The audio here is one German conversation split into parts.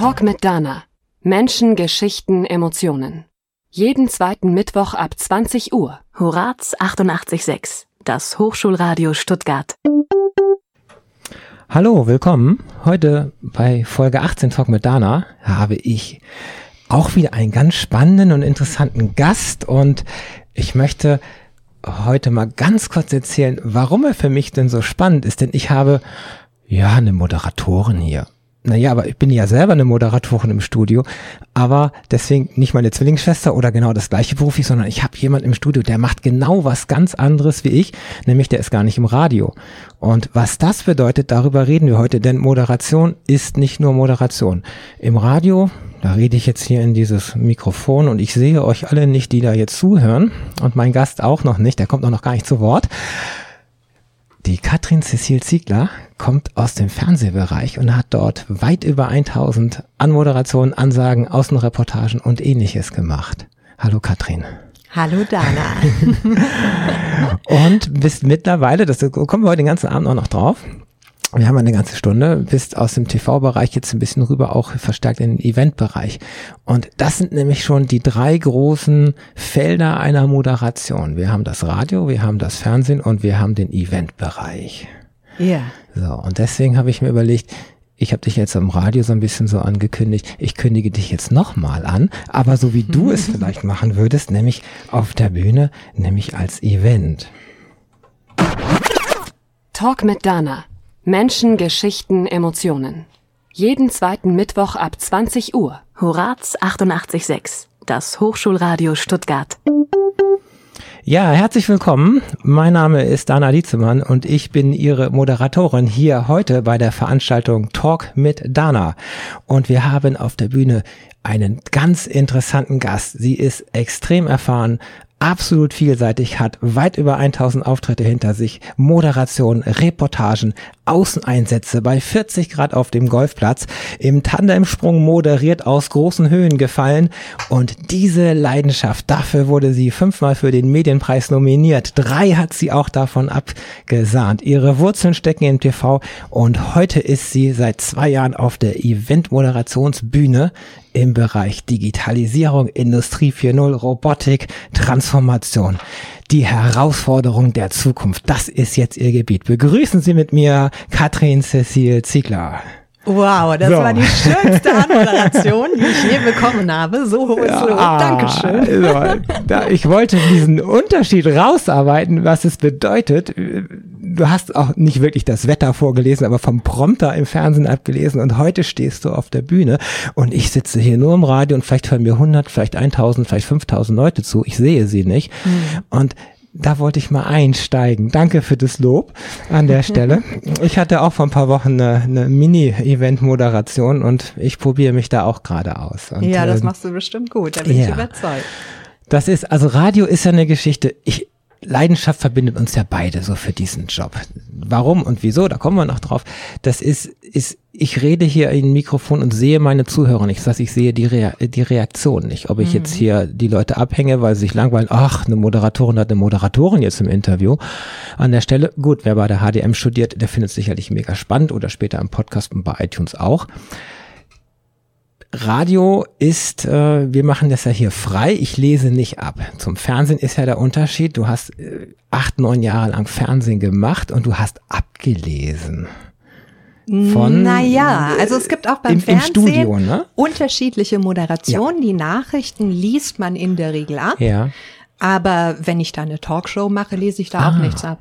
Talk mit Dana. Menschen, Geschichten, Emotionen. Jeden zweiten Mittwoch ab 20 Uhr. Horaz 88.6, das Hochschulradio Stuttgart. Hallo, willkommen. Heute bei Folge 18 Talk mit Dana habe ich auch wieder einen ganz spannenden und interessanten Gast und ich möchte heute mal ganz kurz erzählen, warum er für mich denn so spannend ist, denn ich habe ja eine Moderatorin hier naja, aber ich bin ja selber eine Moderatorin im Studio, aber deswegen nicht meine Zwillingsschwester oder genau das gleiche beruflich, sondern ich habe jemanden im Studio, der macht genau was ganz anderes wie ich, nämlich der ist gar nicht im Radio. Und was das bedeutet, darüber reden wir heute, denn Moderation ist nicht nur Moderation. Im Radio, da rede ich jetzt hier in dieses Mikrofon und ich sehe euch alle nicht, die da jetzt zuhören und mein Gast auch noch nicht, der kommt auch noch gar nicht zu Wort. Die Katrin Cecil Ziegler kommt aus dem Fernsehbereich und hat dort weit über 1000 Anmoderationen, Ansagen, Außenreportagen und ähnliches gemacht. Hallo Katrin. Hallo Dana. und bist mittlerweile, das kommen wir heute den ganzen Abend auch noch drauf, wir haben eine ganze Stunde, bist aus dem TV-Bereich jetzt ein bisschen rüber auch verstärkt in den Event-Bereich. Und das sind nämlich schon die drei großen Felder einer Moderation. Wir haben das Radio, wir haben das Fernsehen und wir haben den Event-Bereich. Ja. Yeah. So, und deswegen habe ich mir überlegt, ich habe dich jetzt am Radio so ein bisschen so angekündigt, ich kündige dich jetzt nochmal an, aber so wie du es vielleicht machen würdest, nämlich auf der Bühne, nämlich als Event. Talk mit Dana Menschen, Geschichten, Emotionen. Jeden zweiten Mittwoch ab 20 Uhr. Horaz 88.6, das Hochschulradio Stuttgart. Ja, herzlich willkommen. Mein Name ist Dana Dietzemann und ich bin Ihre Moderatorin hier heute bei der Veranstaltung Talk mit Dana. Und wir haben auf der Bühne einen ganz interessanten Gast. Sie ist extrem erfahren, absolut vielseitig, hat weit über 1000 Auftritte hinter sich, Moderation, Reportagen, Außeneinsätze bei 40 Grad auf dem Golfplatz, im Tandemsprung moderiert aus großen Höhen gefallen und diese Leidenschaft, dafür wurde sie fünfmal für den Medienpreis nominiert. Drei hat sie auch davon abgesahnt. Ihre Wurzeln stecken im TV und heute ist sie seit zwei Jahren auf der Event-Moderationsbühne im Bereich Digitalisierung, Industrie 4.0, Robotik, Transformation. Die Herausforderung der Zukunft, das ist jetzt Ihr Gebiet. Begrüßen Sie mit mir Katrin Cecil Ziegler. Wow, das so. war die schönste Anmoderation, die ich je bekommen habe. So hohes ja, Lob. Dankeschön. So, da, ich wollte diesen Unterschied rausarbeiten, was es bedeutet. Du hast auch nicht wirklich das Wetter vorgelesen, aber vom Prompter im Fernsehen abgelesen und heute stehst du auf der Bühne und ich sitze hier nur im Radio und vielleicht hören mir 100, vielleicht 1000, vielleicht 5000 Leute zu. Ich sehe sie nicht. Mhm. Und da wollte ich mal einsteigen. Danke für das Lob an der Stelle. Ich hatte auch vor ein paar Wochen eine, eine Mini-Event-Moderation und ich probiere mich da auch gerade aus. Und, ja, das ähm, machst du bestimmt gut, da bin ja. ich überzeugt. Das ist, also Radio ist ja eine Geschichte. Ich, Leidenschaft verbindet uns ja beide so für diesen Job. Warum und wieso, da kommen wir noch drauf. Das ist, ist, ich rede hier in ein Mikrofon und sehe meine Zuhörer nicht. Das heißt, ich sehe die, Rea die Reaktion nicht. Ob ich mhm. jetzt hier die Leute abhänge, weil sie sich langweilen, ach, eine Moderatorin hat eine Moderatorin jetzt im Interview. An der Stelle, gut, wer bei der HDM studiert, der findet es sicherlich mega spannend oder später im Podcast und bei iTunes auch. Radio ist, äh, wir machen das ja hier frei, ich lese nicht ab. Zum Fernsehen ist ja der Unterschied, du hast äh, acht, neun Jahre lang Fernsehen gemacht und du hast abgelesen. Von, naja, also es gibt auch beim im, Fernsehen im Studio, ne? unterschiedliche Moderationen. Ja. Die Nachrichten liest man in der Regel ab. Ja. Aber wenn ich da eine Talkshow mache, lese ich da ah. auch nichts ab.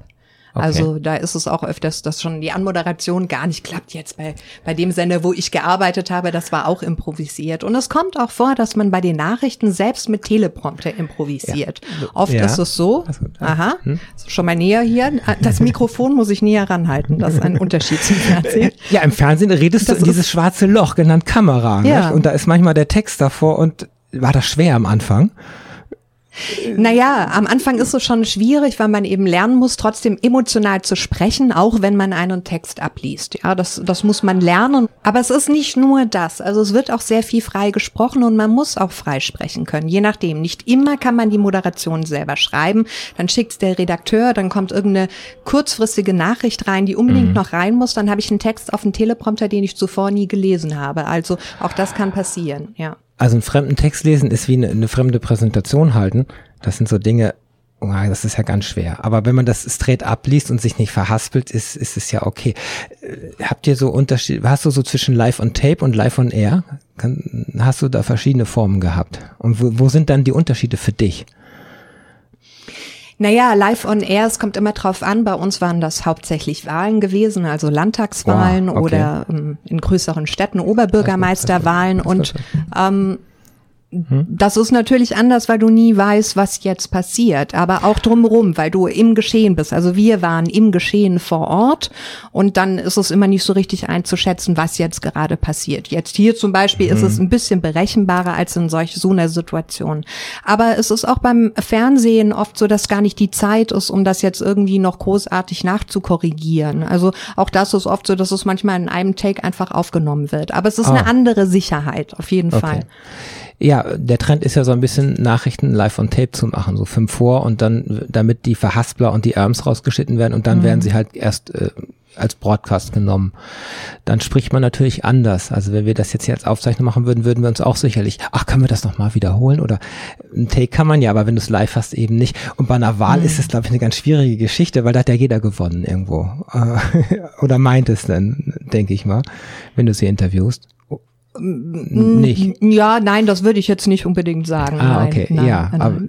Okay. Also da ist es auch öfters, dass schon die Anmoderation gar nicht klappt. Jetzt bei, bei dem Sender, wo ich gearbeitet habe, das war auch improvisiert. Und es kommt auch vor, dass man bei den Nachrichten selbst mit Teleprompter improvisiert. Ja. Oft ja. ist es so, aha, hm. schon mal näher hier, das Mikrofon muss ich näher ranhalten. Das ist ein Unterschied zum Fernsehen. Ja, im Fernsehen redest das du in dieses schwarze Loch, genannt Kamera. Ja. Nicht? Und da ist manchmal der Text davor und war das schwer am Anfang? Naja, am Anfang ist es schon schwierig, weil man eben lernen muss, trotzdem emotional zu sprechen, auch wenn man einen Text abliest. Ja, das, das muss man lernen. Aber es ist nicht nur das. Also es wird auch sehr viel frei gesprochen und man muss auch frei sprechen können. Je nachdem. Nicht immer kann man die Moderation selber schreiben. Dann schickt der Redakteur, dann kommt irgendeine kurzfristige Nachricht rein, die unbedingt mhm. noch rein muss. Dann habe ich einen Text auf dem Teleprompter, den ich zuvor nie gelesen habe. Also auch das kann passieren, ja. Also einen fremden Text lesen ist wie eine, eine fremde Präsentation halten. Das sind so Dinge, oh, das ist ja ganz schwer. Aber wenn man das straight abliest und sich nicht verhaspelt, ist, ist es ja okay. Äh, habt ihr so Unterschied, hast du so zwischen Live on Tape und Live on Air? hast du da verschiedene Formen gehabt? Und wo, wo sind dann die Unterschiede für dich? Naja, live on air, es kommt immer drauf an. Bei uns waren das hauptsächlich Wahlen gewesen, also Landtagswahlen oh, okay. oder ähm, in größeren Städten Oberbürgermeisterwahlen und ähm, hm? Das ist natürlich anders, weil du nie weißt, was jetzt passiert, aber auch drumherum, weil du im Geschehen bist. Also wir waren im Geschehen vor Ort und dann ist es immer nicht so richtig einzuschätzen, was jetzt gerade passiert. Jetzt hier zum Beispiel mhm. ist es hm. ein bisschen berechenbarer als in solch so einer Situation. Aber es ist auch beim Fernsehen oft so, dass gar nicht die Zeit ist, um das jetzt irgendwie noch großartig nachzukorrigieren. Also auch das ist oft so, dass es manchmal in einem Take einfach aufgenommen wird. Aber es ist oh. eine andere Sicherheit, auf jeden okay. Fall. Ja, der Trend ist ja so ein bisschen Nachrichten live on tape zu machen, so fünf vor und dann, damit die Verhaspler und die Erms rausgeschnitten werden und dann mhm. werden sie halt erst äh, als Broadcast genommen. Dann spricht man natürlich anders. Also wenn wir das jetzt hier als Aufzeichnung machen würden, würden wir uns auch sicherlich, ach, können wir das nochmal wiederholen? Oder ein Take kann man ja, aber wenn du es live hast, eben nicht. Und bei einer Wahl mhm. ist es, glaube ich, eine ganz schwierige Geschichte, weil da hat ja jeder gewonnen irgendwo. Oder meint es dann, denke ich mal, wenn du sie interviewst. Nicht. Ja, nein, das würde ich jetzt nicht unbedingt sagen. Ah, okay, nein, ja. Nein, aber,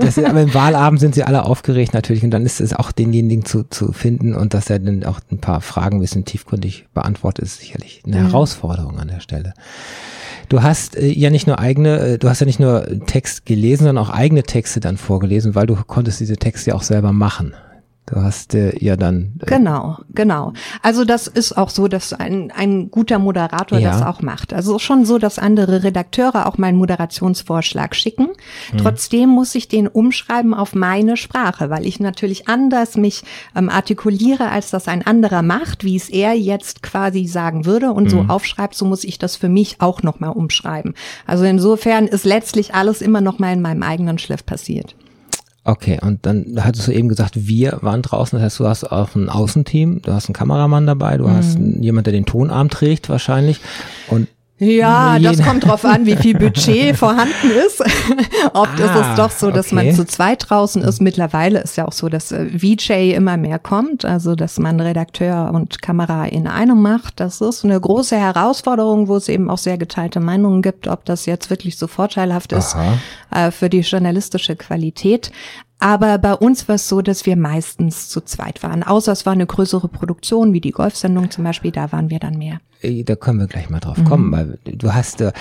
das, aber im Wahlabend sind sie alle aufgeregt natürlich und dann ist es auch denjenigen zu, zu finden und dass er dann auch ein paar Fragen ein bisschen tiefgründig beantwortet, ist sicherlich eine ja. Herausforderung an der Stelle. Du hast äh, ja nicht nur eigene, äh, du hast ja nicht nur Text gelesen, sondern auch eigene Texte dann vorgelesen, weil du konntest diese Texte ja auch selber machen. Du hast äh, ja dann. Äh genau, genau. Also das ist auch so, dass ein, ein guter Moderator ja. das auch macht. Also schon so, dass andere Redakteure auch meinen Moderationsvorschlag schicken. Mhm. Trotzdem muss ich den umschreiben auf meine Sprache, weil ich natürlich anders mich ähm, artikuliere, als das ein anderer macht, wie es er jetzt quasi sagen würde und mhm. so aufschreibt, so muss ich das für mich auch nochmal umschreiben. Also insofern ist letztlich alles immer nochmal in meinem eigenen Schliff passiert. Okay, und dann hattest du eben gesagt, wir waren draußen, das heißt, du hast auch ein Außenteam, du hast einen Kameramann dabei, du mhm. hast jemand, der den Tonarm trägt wahrscheinlich und ja, das kommt drauf an, wie viel Budget vorhanden ist. Oft ah, ist es ah, doch so, dass okay. man zu zweit draußen ist. Mittlerweile ist ja auch so, dass äh, VJ immer mehr kommt, also dass man Redakteur und Kamera in einem macht. Das ist eine große Herausforderung, wo es eben auch sehr geteilte Meinungen gibt, ob das jetzt wirklich so vorteilhaft ist äh, für die journalistische Qualität. Aber bei uns war es so, dass wir meistens zu zweit waren. Außer es war eine größere Produktion, wie die Golfsendung zum Beispiel, da waren wir dann mehr. Da können wir gleich mal drauf mhm. kommen, weil du hast äh,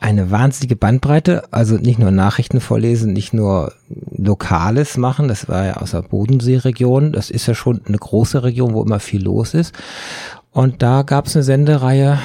eine wahnsinnige Bandbreite, also nicht nur Nachrichten vorlesen, nicht nur Lokales machen, das war ja aus der Bodenseeregion, das ist ja schon eine große Region, wo immer viel los ist. Und da gab es eine Sendereihe,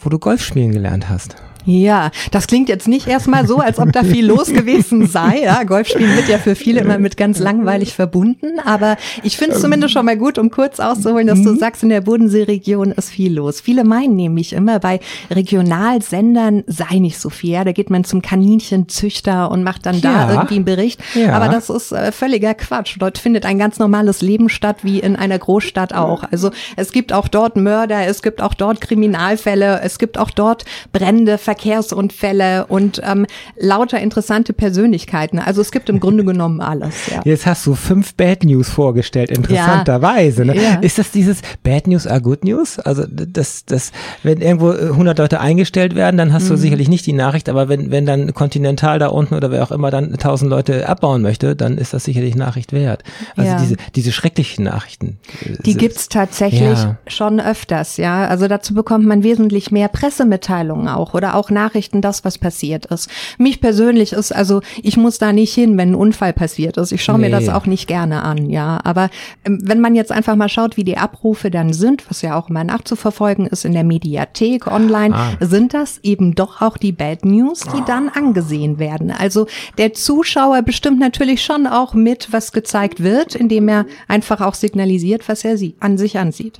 wo du Golf spielen gelernt hast. Ja, das klingt jetzt nicht erstmal so, als ob da viel los gewesen sei. Ja, Golfspielen wird ja für viele immer mit ganz langweilig verbunden, aber ich finde es zumindest schon mal gut, um kurz auszuholen, dass du mhm. sagst, in der Bodenseeregion ist viel los. Viele meinen nämlich immer, bei Regionalsendern sei nicht so viel. Ja, da geht man zum Kaninchenzüchter und macht dann da irgendwie einen Bericht. Ja. Aber das ist äh, völliger Quatsch. Dort findet ein ganz normales Leben statt, wie in einer Großstadt auch. Also es gibt auch dort Mörder, es gibt auch dort Kriminalfälle, es gibt auch dort Brände, Verkehrsunfälle und ähm, lauter interessante Persönlichkeiten. Also es gibt im Grunde genommen alles. Ja. Jetzt hast du fünf Bad News vorgestellt, interessanterweise. Ne? Ja. Ist das dieses Bad News are Good News? Also das, das, wenn irgendwo 100 Leute eingestellt werden, dann hast mhm. du sicherlich nicht die Nachricht, aber wenn, wenn dann Continental da unten oder wer auch immer dann 1000 Leute abbauen möchte, dann ist das sicherlich Nachricht wert. Also ja. diese, diese schrecklichen Nachrichten. Die gibt's tatsächlich ja. schon öfters, ja. Also dazu bekommt man wesentlich mehr Pressemitteilungen auch oder auch auch Nachrichten, das, was passiert ist. Mich persönlich ist, also ich muss da nicht hin, wenn ein Unfall passiert ist. Ich schaue nee. mir das auch nicht gerne an, ja. Aber ähm, wenn man jetzt einfach mal schaut, wie die Abrufe dann sind, was ja auch immer nachzuverfolgen ist in der Mediathek online, ah. sind das eben doch auch die Bad News, die oh. dann angesehen werden. Also der Zuschauer bestimmt natürlich schon auch mit, was gezeigt wird, indem er einfach auch signalisiert, was er an sich ansieht.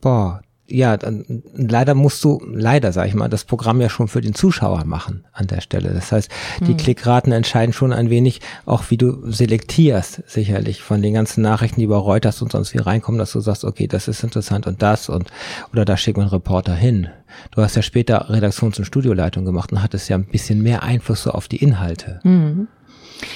Boah, ja, dann, leider musst du, leider sag ich mal, das Programm ja schon für den Zuschauer machen an der Stelle. Das heißt, die hm. Klickraten entscheiden schon ein wenig, auch wie du selektierst, sicherlich von den ganzen Nachrichten, die über Reuters und sonst wie reinkommen, dass du sagst, okay, das ist interessant und das und oder da schickt man einen Reporter hin. Du hast ja später Redaktions- und Studioleitung gemacht und hattest ja ein bisschen mehr Einfluss so auf die Inhalte. Mhm.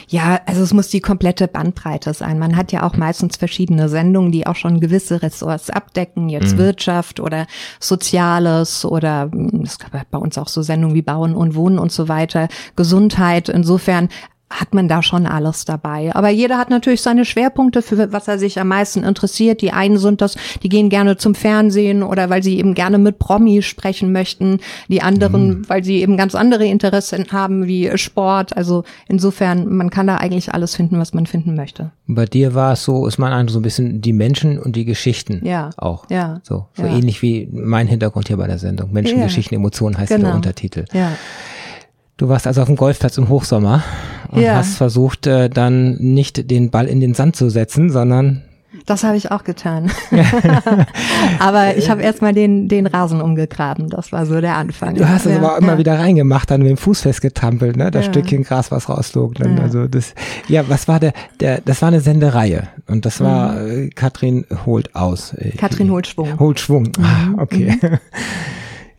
Ja, also es muss die komplette Bandbreite sein. Man hat ja auch meistens verschiedene Sendungen, die auch schon gewisse Ressorts abdecken, jetzt mhm. Wirtschaft oder Soziales oder hm, es gab bei uns auch so Sendungen wie Bauen und Wohnen und so weiter, Gesundheit. Insofern hat man da schon alles dabei. Aber jeder hat natürlich seine Schwerpunkte, für was er sich am meisten interessiert. Die einen sind das, die gehen gerne zum Fernsehen oder weil sie eben gerne mit Promis sprechen möchten. Die anderen, mhm. weil sie eben ganz andere Interessen haben, wie Sport. Also insofern, man kann da eigentlich alles finden, was man finden möchte. Bei dir war es so, ist mein Eindruck, so ein bisschen die Menschen und die Geschichten ja. auch. Ja. So, so ja. ähnlich wie mein Hintergrund hier bei der Sendung. Menschen, ja. Geschichten, Emotionen heißt genau. der Untertitel. Ja. Du warst also auf dem Golfplatz im Hochsommer und ja. hast versucht, äh, dann nicht den Ball in den Sand zu setzen, sondern das habe ich auch getan. aber ich habe erstmal den, den Rasen umgegraben. Das war so der Anfang. Du hast es ja, aber immer ja. wieder reingemacht, dann mit dem Fuß festgetampelt, ne? Das ja. Stückchen Gras, was rauslog. Dann. Also das, ja, was war der, der, das war eine Sendereihe. Und das war mhm. Äh, Katrin holt aus. Katrin holt Schwung. Holt Schwung. Mhm. Ah, okay. Mhm.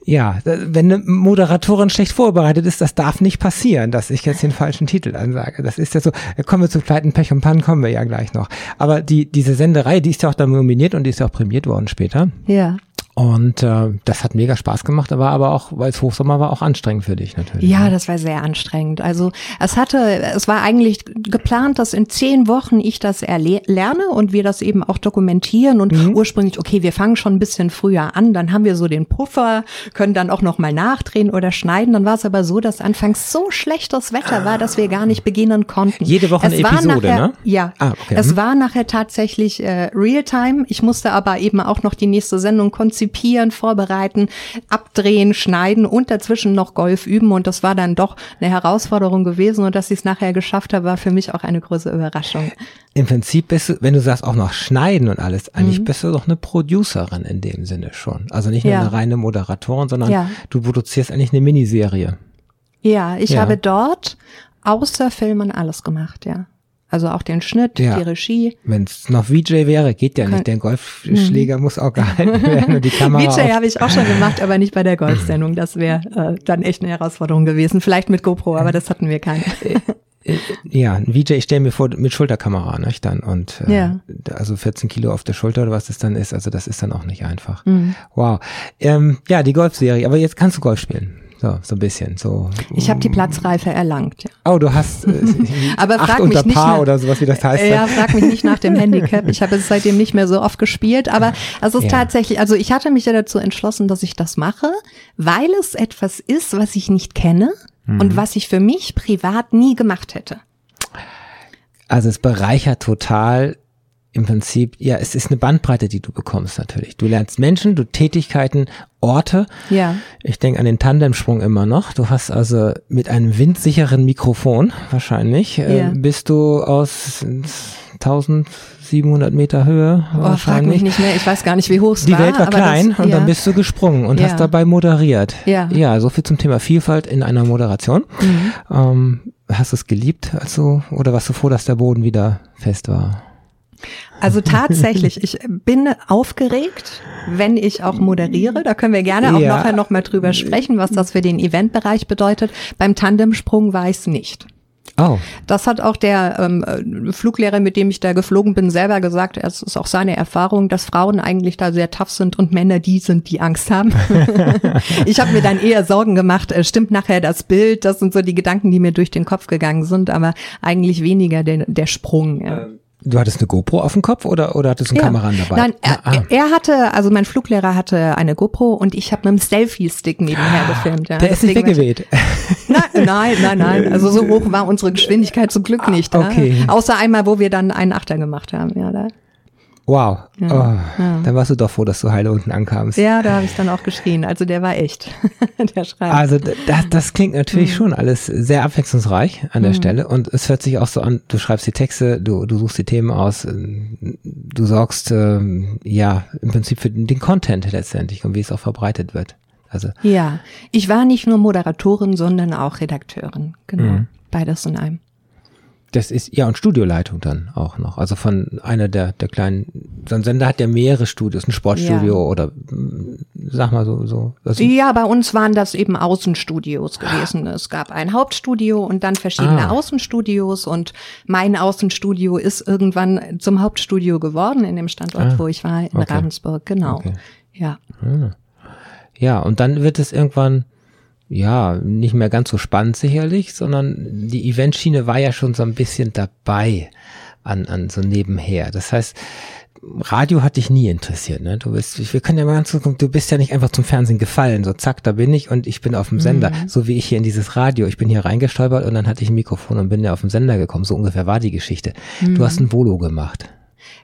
Ja, wenn eine Moderatorin schlecht vorbereitet ist, das darf nicht passieren, dass ich jetzt den falschen Titel ansage. Das ist ja so, kommen wir zu Pleiten, Pech und Pannen, kommen wir ja gleich noch. Aber die, diese Senderei, die ist ja auch dann nominiert und die ist ja auch prämiert worden später. Ja. Und äh, das hat mega Spaß gemacht, aber aber auch, weil es Hochsommer war, auch anstrengend für dich natürlich. Ja, ne? das war sehr anstrengend. Also es hatte, es war eigentlich geplant, dass in zehn Wochen ich das erlerne und wir das eben auch dokumentieren und mhm. ursprünglich, okay, wir fangen schon ein bisschen früher an, dann haben wir so den Puffer, können dann auch nochmal nachdrehen oder schneiden. Dann war es aber so, dass anfangs so schlechtes Wetter war, dass wir gar nicht beginnen konnten. Jede Woche eine Episode, nachher, ne? Ja. Ah, okay. Es mhm. war nachher tatsächlich äh, Realtime. Ich musste aber eben auch noch die nächste Sendung konzipieren konzipieren, vorbereiten, abdrehen, schneiden und dazwischen noch Golf üben. Und das war dann doch eine Herausforderung gewesen. Und dass ich es nachher geschafft habe, war für mich auch eine große Überraschung. Im Prinzip bist du, wenn du sagst, auch noch schneiden und alles, eigentlich mhm. bist du doch eine Producerin in dem Sinne schon. Also nicht nur ja. eine reine Moderatorin, sondern ja. du produzierst eigentlich eine Miniserie. Ja, ich ja. habe dort außer Filmen alles gemacht, ja. Also auch den Schnitt, ja. die Regie. Wenn es noch VJ wäre, geht ja nicht. Der Golfschläger mhm. muss auch gehalten werden und die Kamera. VJ habe ich auch schon gemacht, aber nicht bei der Golfsendung. Das wäre äh, dann echt eine Herausforderung gewesen. Vielleicht mit GoPro, aber das hatten wir keine. Äh, äh, ja, ein VJ, ich stelle mir vor, mit Schulterkamera, nicht dann und äh, ja. also 14 Kilo auf der Schulter oder was das dann ist, also das ist dann auch nicht einfach. Mhm. Wow. Ähm, ja, die Golfserie, aber jetzt kannst du Golf spielen. So, so ein bisschen. So. Ich habe die Platzreife erlangt. Ja. Oh, du hast äh, Aber frag unter mich Paar nicht oder sowas, wie das heißt. Ja, frag mich nicht nach dem Handicap. Ich habe es seitdem nicht mehr so oft gespielt. Aber es ist ja. tatsächlich, also ich hatte mich ja dazu entschlossen, dass ich das mache, weil es etwas ist, was ich nicht kenne mhm. und was ich für mich privat nie gemacht hätte. Also es bereichert total im Prinzip, ja, es ist eine Bandbreite, die du bekommst natürlich. Du lernst Menschen, du Tätigkeiten, Orte. Ja. Ich denke an den Tandemsprung immer noch. Du hast also mit einem windsicheren Mikrofon wahrscheinlich, äh, ja. äh, bist du aus 1700 Meter Höhe. Oh, frag mich nicht mehr. Ich weiß gar nicht, wie hoch es war. Die Welt war klein das, und ja. dann bist du gesprungen und ja. hast dabei moderiert. Ja. Ja, so viel zum Thema Vielfalt in einer Moderation. Mhm. Ähm, hast du es geliebt, also, oder warst du froh, dass der Boden wieder fest war? Also tatsächlich, ich bin aufgeregt, wenn ich auch moderiere. Da können wir gerne auch ja. nachher noch mal drüber sprechen, was das für den Eventbereich bedeutet. Beim Tandemsprung war ich es nicht. Oh. Das hat auch der ähm, Fluglehrer, mit dem ich da geflogen bin, selber gesagt. Es ist auch seine Erfahrung, dass Frauen eigentlich da sehr tough sind und Männer die sind, die Angst haben. ich habe mir dann eher Sorgen gemacht. Äh, stimmt nachher das Bild? Das sind so die Gedanken, die mir durch den Kopf gegangen sind, aber eigentlich weniger der, der Sprung. Ja. Ähm Du hattest eine GoPro auf dem Kopf oder, oder hattest du einen ja. Kameramann dabei? Nein, er, ah. er, hatte, also mein Fluglehrer hatte eine GoPro und ich habe mit dem Selfie-Stick nebenher gefilmt. Ja. Der ist nicht weggeweht. Nein, nein, nein, nein. Also so hoch war unsere Geschwindigkeit zum Glück nicht. Ah, okay. Ja. Außer einmal, wo wir dann einen Achter gemacht haben. Ja, da. Wow. Ja, oh, ja. Dann warst du doch froh, dass du heile unten ankamst. Ja, da habe ich dann auch geschrien. Also der war echt, der Schrei. Also das, das klingt natürlich mhm. schon alles sehr abwechslungsreich an der mhm. Stelle und es hört sich auch so an, du schreibst die Texte, du, du suchst die Themen aus, du sorgst ähm, ja im Prinzip für den Content letztendlich und wie es auch verbreitet wird. Also ja, ich war nicht nur Moderatorin, sondern auch Redakteurin. Genau, mhm. beides in einem. Das ist, ja, und Studioleitung dann auch noch. Also von einer der, der kleinen, so ein Sender hat ja mehrere Studios, ein Sportstudio ja. oder sag mal so, so. Also ja, bei uns waren das eben Außenstudios gewesen. Es gab ein Hauptstudio und dann verschiedene ah. Außenstudios und mein Außenstudio ist irgendwann zum Hauptstudio geworden in dem Standort, ah. wo ich war, in okay. Ravensburg, genau. Okay. Ja. Ah. Ja, und dann wird es irgendwann ja, nicht mehr ganz so spannend sicherlich, sondern die Eventschiene war ja schon so ein bisschen dabei an, an so nebenher. Das heißt, Radio hat dich nie interessiert, ne? Du bist, wir können ja mal ganz gucken, du bist ja nicht einfach zum Fernsehen gefallen, so zack, da bin ich und ich bin auf dem Sender, mhm. so wie ich hier in dieses Radio. Ich bin hier reingestolpert und dann hatte ich ein Mikrofon und bin ja auf dem Sender gekommen. So ungefähr war die Geschichte. Mhm. Du hast ein Volo gemacht.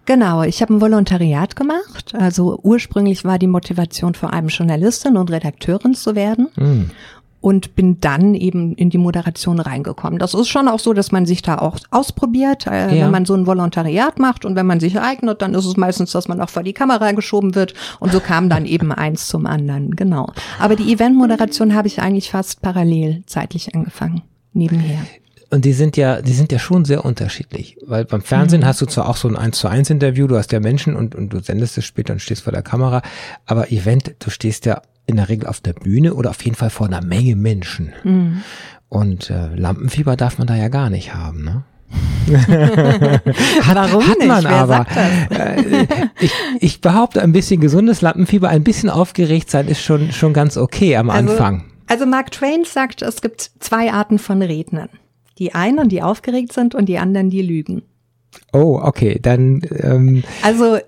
Genau, ich habe ein Volontariat gemacht. Also ursprünglich war die Motivation vor allem Journalistin und Redakteurin zu werden. Mhm und bin dann eben in die Moderation reingekommen. Das ist schon auch so, dass man sich da auch ausprobiert, äh, ja. wenn man so ein Volontariat macht und wenn man sich eignet, dann ist es meistens, dass man auch vor die Kamera geschoben wird und so kam dann eben eins zum anderen, genau. Aber die Eventmoderation habe ich eigentlich fast parallel zeitlich angefangen, nebenher. Und die sind ja, die sind ja schon sehr unterschiedlich. Weil beim Fernsehen mhm. hast du zwar auch so ein 1 zu 1 Interview, du hast ja Menschen und, und du sendest es später und stehst vor der Kamera, aber Event, du stehst ja in der Regel auf der Bühne oder auf jeden Fall vor einer Menge Menschen. Mhm. Und äh, Lampenfieber darf man da ja gar nicht haben, ne? hat, Warum hat man nicht? Aber. Äh, ich, ich behaupte, ein bisschen gesundes Lampenfieber, ein bisschen aufgeregt sein ist schon, schon ganz okay am also, Anfang. Also Mark Twain sagt, es gibt zwei Arten von Rednern. Die einen, die aufgeregt sind und die anderen, die lügen. Oh, okay, dann. Ähm also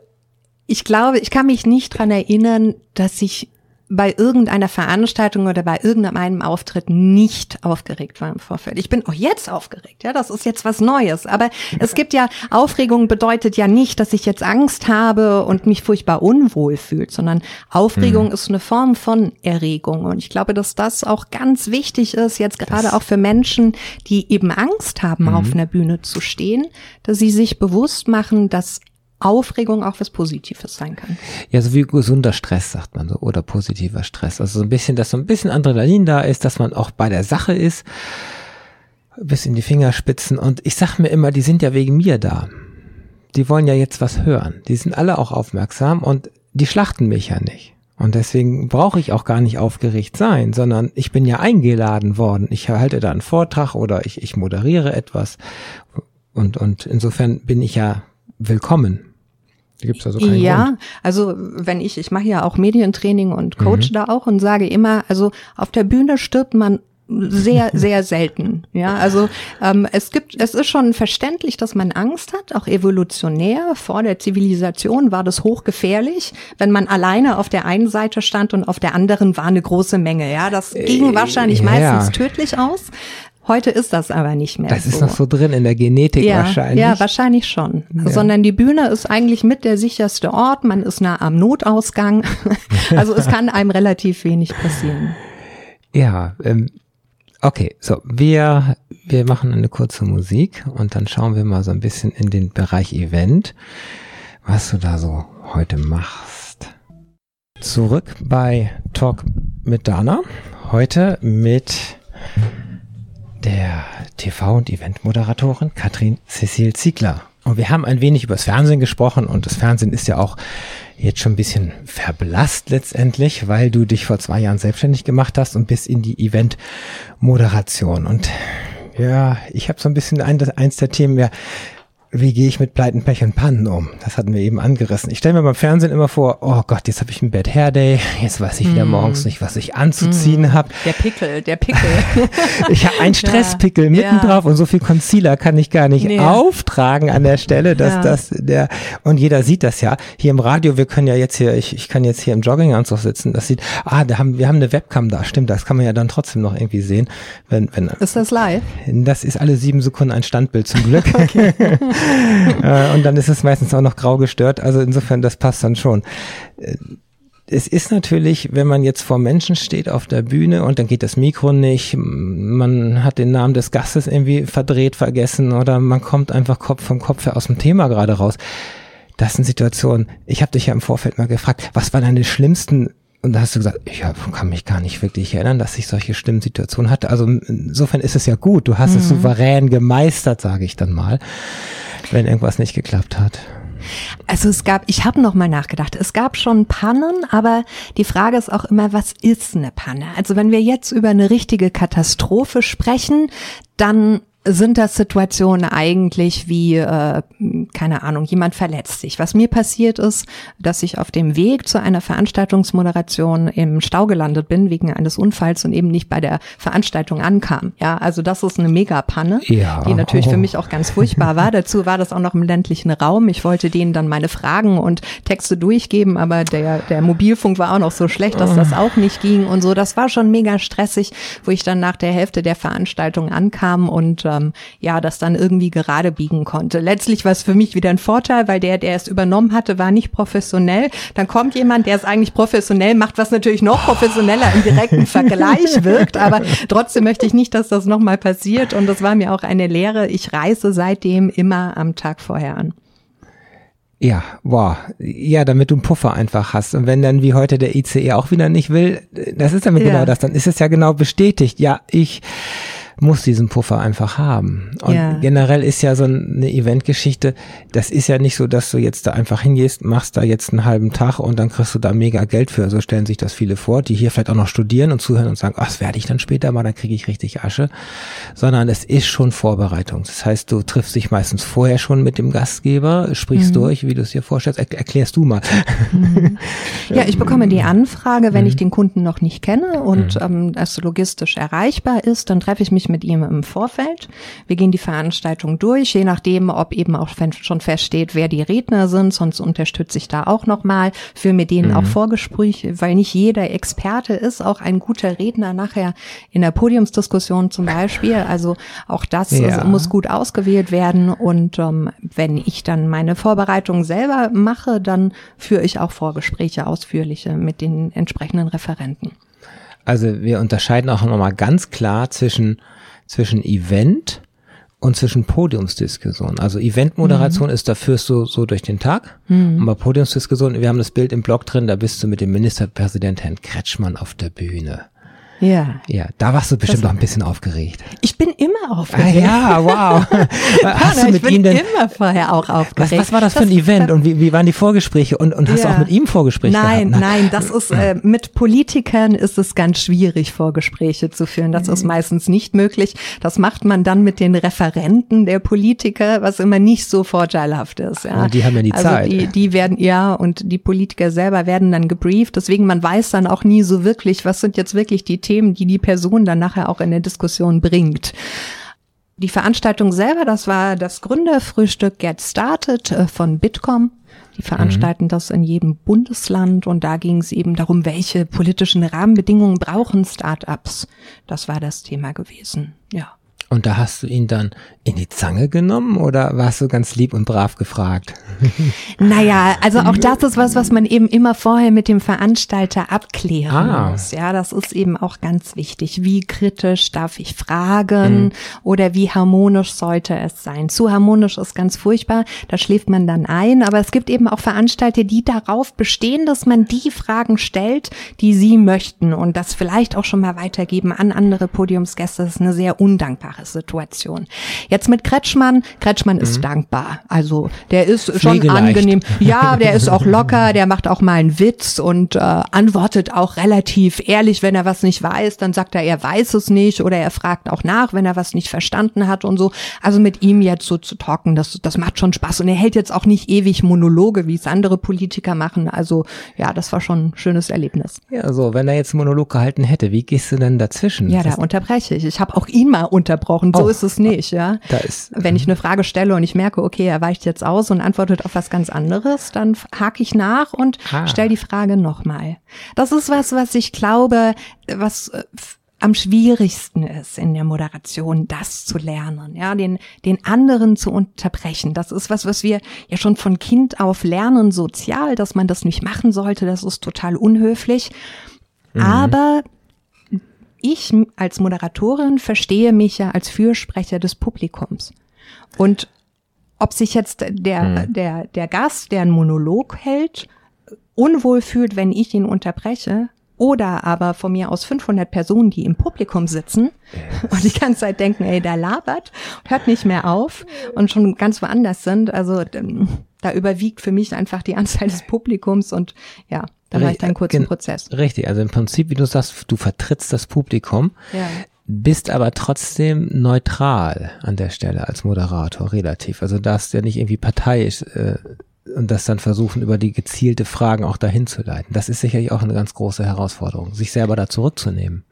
ich glaube, ich kann mich nicht dran erinnern, dass ich bei irgendeiner Veranstaltung oder bei irgendeinem Auftritt nicht aufgeregt war im Vorfeld. Ich bin auch jetzt aufgeregt, ja, das ist jetzt was Neues. Aber es gibt ja, Aufregung bedeutet ja nicht, dass ich jetzt Angst habe und mich furchtbar unwohl fühlt, sondern Aufregung mhm. ist eine Form von Erregung. Und ich glaube, dass das auch ganz wichtig ist, jetzt gerade das auch für Menschen, die eben Angst haben, mhm. auf einer Bühne zu stehen, dass sie sich bewusst machen, dass Aufregung auch was Positives sein kann. Ja, so wie gesunder Stress, sagt man so, oder positiver Stress. Also so ein bisschen, dass so ein bisschen Adrenalin da ist, dass man auch bei der Sache ist, bis in die Fingerspitzen. Und ich sag mir immer, die sind ja wegen mir da. Die wollen ja jetzt was hören. Die sind alle auch aufmerksam und die schlachten mich ja nicht. Und deswegen brauche ich auch gar nicht aufgeregt sein, sondern ich bin ja eingeladen worden. Ich halte da einen Vortrag oder ich, ich moderiere etwas. Und, und insofern bin ich ja willkommen. Da gibt's also keinen ja, Grund. also wenn ich, ich mache ja auch Medientraining und coach mhm. da auch und sage immer, also auf der Bühne stirbt man sehr, sehr selten. Ja, also ähm, es gibt, es ist schon verständlich, dass man Angst hat, auch evolutionär. Vor der Zivilisation war das hochgefährlich, wenn man alleine auf der einen Seite stand und auf der anderen war eine große Menge. Ja, das ging äh, wahrscheinlich äh, meistens ja. tödlich aus. Heute ist das aber nicht mehr das so. Das ist noch so drin in der Genetik ja, wahrscheinlich. Ja, wahrscheinlich schon. Ja. Sondern die Bühne ist eigentlich mit der sicherste Ort. Man ist nah am Notausgang. also es kann einem relativ wenig passieren. Ja, ähm, okay, so wir wir machen eine kurze Musik und dann schauen wir mal so ein bisschen in den Bereich Event, was du da so heute machst. Zurück bei Talk mit Dana. Heute mit der TV- und Eventmoderatorin Katrin Cecil Ziegler. Und wir haben ein wenig über das Fernsehen gesprochen und das Fernsehen ist ja auch jetzt schon ein bisschen verblasst letztendlich, weil du dich vor zwei Jahren selbstständig gemacht hast und bist in die Eventmoderation. Und ja, ich habe so ein bisschen ein, eins der Themen, ja, wie gehe ich mit Pleiten, Pech und Pannen um? Das hatten wir eben angerissen. Ich stelle mir beim Fernsehen immer vor, oh Gott, jetzt habe ich ein Bad Hair Day, jetzt weiß ich wieder mm. morgens nicht, was ich anzuziehen mm. habe. Der Pickel, der Pickel. ich habe einen Stresspickel ja. mitten drauf und so viel Concealer kann ich gar nicht nee. auftragen an der Stelle, dass ja. das der und jeder sieht das ja. Hier im Radio, wir können ja jetzt hier, ich, ich kann jetzt hier im Jogginganzug sitzen, das sieht, ah, da haben wir haben eine Webcam da, stimmt, das kann man ja dann trotzdem noch irgendwie sehen, wenn wenn Ist das live? Das ist alle sieben Sekunden ein Standbild zum Glück. Okay. äh, und dann ist es meistens auch noch grau gestört. Also insofern, das passt dann schon. Äh, es ist natürlich, wenn man jetzt vor Menschen steht auf der Bühne und dann geht das Mikro nicht, man hat den Namen des Gastes irgendwie verdreht, vergessen oder man kommt einfach Kopf vom Kopf her aus dem Thema gerade raus. Das sind Situationen, ich habe dich ja im Vorfeld mal gefragt, was waren deine schlimmsten und da hast du gesagt, ich kann mich gar nicht wirklich erinnern, dass ich solche schlimmen Situationen hatte. Also insofern ist es ja gut. Du hast mhm. es souverän gemeistert, sage ich dann mal, wenn irgendwas nicht geklappt hat. Also es gab, ich habe noch mal nachgedacht, es gab schon Pannen, aber die Frage ist auch immer, was ist eine Panne? Also wenn wir jetzt über eine richtige Katastrophe sprechen, dann sind das Situationen eigentlich wie, äh, keine Ahnung, jemand verletzt sich. Was mir passiert ist, dass ich auf dem Weg zu einer Veranstaltungsmoderation im Stau gelandet bin wegen eines Unfalls und eben nicht bei der Veranstaltung ankam. Ja, also das ist eine Megapanne, ja. die natürlich oh. für mich auch ganz furchtbar war. Dazu war das auch noch im ländlichen Raum. Ich wollte denen dann meine Fragen und Texte durchgeben, aber der, der Mobilfunk war auch noch so schlecht, dass das auch nicht ging und so. Das war schon mega stressig, wo ich dann nach der Hälfte der Veranstaltung ankam und ähm, ja, das dann irgendwie gerade biegen konnte. Letztlich war es für mich wieder ein Vorteil, weil der, der es übernommen hatte, war nicht professionell. Dann kommt jemand, der es eigentlich professionell macht, was natürlich noch professioneller im direkten Vergleich wirkt, aber trotzdem möchte ich nicht, dass das nochmal passiert und das war mir auch eine Lehre. Ich reise seitdem immer am Tag vorher an. Ja, wow. Ja, damit du einen Puffer einfach hast. Und wenn dann wie heute der ICE auch wieder nicht will, das ist damit ja. genau das, dann ist es ja genau bestätigt. Ja, ich muss diesen Puffer einfach haben. Und ja. generell ist ja so eine Eventgeschichte, das ist ja nicht so, dass du jetzt da einfach hingehst, machst da jetzt einen halben Tag und dann kriegst du da mega Geld für. So stellen sich das viele vor, die hier vielleicht auch noch studieren und zuhören und sagen, ach, das werde ich dann später mal, dann kriege ich richtig Asche. Sondern es ist schon Vorbereitung. Das heißt, du triffst dich meistens vorher schon mit dem Gastgeber, sprichst mhm. durch, wie du es dir vorstellst. Er erklärst du mal. Mhm. Ja, ich bekomme die Anfrage, wenn mhm. ich den Kunden noch nicht kenne und mhm. ähm, es logistisch erreichbar ist, dann treffe ich mich mit ihm im Vorfeld. Wir gehen die Veranstaltung durch, je nachdem, ob eben auch schon feststeht, wer die Redner sind, sonst unterstütze ich da auch nochmal, für mit denen mhm. auch Vorgespräche, weil nicht jeder Experte ist, auch ein guter Redner nachher in der Podiumsdiskussion zum Beispiel. Also auch das ja. muss gut ausgewählt werden. Und ähm, wenn ich dann meine Vorbereitung selber mache, dann führe ich auch Vorgespräche ausführliche mit den entsprechenden Referenten. Also wir unterscheiden auch nochmal ganz klar zwischen zwischen Event und zwischen Podiumsdiskussion. Also Eventmoderation mhm. ist dafür so, so durch den Tag. Mhm. Und bei Podiumsdiskussion, wir haben das Bild im Blog drin, da bist du mit dem Ministerpräsident Herrn Kretschmann auf der Bühne. Ja. Ja, da warst du bestimmt das, noch ein bisschen aufgeregt. Ich bin immer aufgeregt. Ah, ja, wow. hast du mit ihm denn immer vorher auch aufgeregt. Was, was war das, das für ein Event und wie, wie waren die Vorgespräche und, und hast ja. du auch mit ihm Vorgespräche nein, gehabt? Nein, nein, das ist äh, mit Politikern ist es ganz schwierig Vorgespräche zu führen. Das mhm. ist meistens nicht möglich. Das macht man dann mit den Referenten der Politiker, was immer nicht so vorteilhaft ist. Ja. Und die haben ja die also Zeit. Die, die werden ja und die Politiker selber werden dann gebrieft. Deswegen man weiß dann auch nie so wirklich, was sind jetzt wirklich die Themen, die die Person dann nachher auch in der Diskussion bringt. Die Veranstaltung selber, das war das Gründerfrühstück Get Started äh, von Bitkom. Die veranstalten mhm. das in jedem Bundesland und da ging es eben darum, welche politischen Rahmenbedingungen brauchen Startups. Das war das Thema gewesen, ja. Und da hast du ihn dann in die Zange genommen oder warst du ganz lieb und brav gefragt? Naja, also auch das ist was, was man eben immer vorher mit dem Veranstalter abklären ah. muss. Ja, das ist eben auch ganz wichtig. Wie kritisch darf ich fragen mhm. oder wie harmonisch sollte es sein? Zu harmonisch ist ganz furchtbar, da schläft man dann ein. Aber es gibt eben auch Veranstalter, die darauf bestehen, dass man die Fragen stellt, die sie möchten und das vielleicht auch schon mal weitergeben an andere Podiumsgäste. Das ist eine sehr undankbare einfache Situation. Jetzt mit Kretschmann, Kretschmann mhm. ist dankbar. Also der ist schon angenehm. Ja, der ist auch locker, der macht auch mal einen Witz und äh, antwortet auch relativ ehrlich, wenn er was nicht weiß, dann sagt er, er weiß es nicht oder er fragt auch nach, wenn er was nicht verstanden hat und so. Also mit ihm jetzt so zu talken, das, das macht schon Spaß. Und er hält jetzt auch nicht ewig Monologe, wie es andere Politiker machen. Also ja, das war schon ein schönes Erlebnis. Ja, so, wenn er jetzt einen Monolog gehalten hätte, wie gehst du denn dazwischen? Ja, da unterbreche ich. Ich habe auch ihn mal unterbrochen. So oh, ist es nicht, ja. Da ist, wenn ich eine Frage stelle und ich merke, okay, er weicht jetzt aus und antwortet auf was ganz anderes, dann hake ich nach und ah. stelle die Frage nochmal. Das ist was, was ich glaube, was äh, am schwierigsten ist in der Moderation, das zu lernen, ja, den, den anderen zu unterbrechen. Das ist was, was wir ja schon von Kind auf lernen, sozial, dass man das nicht machen sollte. Das ist total unhöflich. Mhm. Aber ich als Moderatorin verstehe mich ja als Fürsprecher des Publikums. Und ob sich jetzt der, mhm. der, der Gast, der einen Monolog hält, unwohl fühlt, wenn ich ihn unterbreche, oder aber von mir aus 500 Personen, die im Publikum sitzen und die ganze Zeit denken, ey, der labert, hört nicht mehr auf und schon ganz woanders sind. Also ähm, da überwiegt für mich einfach die Anzahl des Publikums und ja, da mache ich dann einen kurzen Prozess. Richtig, also im Prinzip, wie du sagst, du vertrittst das Publikum. Ja bist aber trotzdem neutral an der Stelle als Moderator relativ. Also darfst ja nicht irgendwie parteiisch äh, und das dann versuchen, über die gezielte Fragen auch dahin zu leiten. Das ist sicherlich auch eine ganz große Herausforderung, sich selber da zurückzunehmen.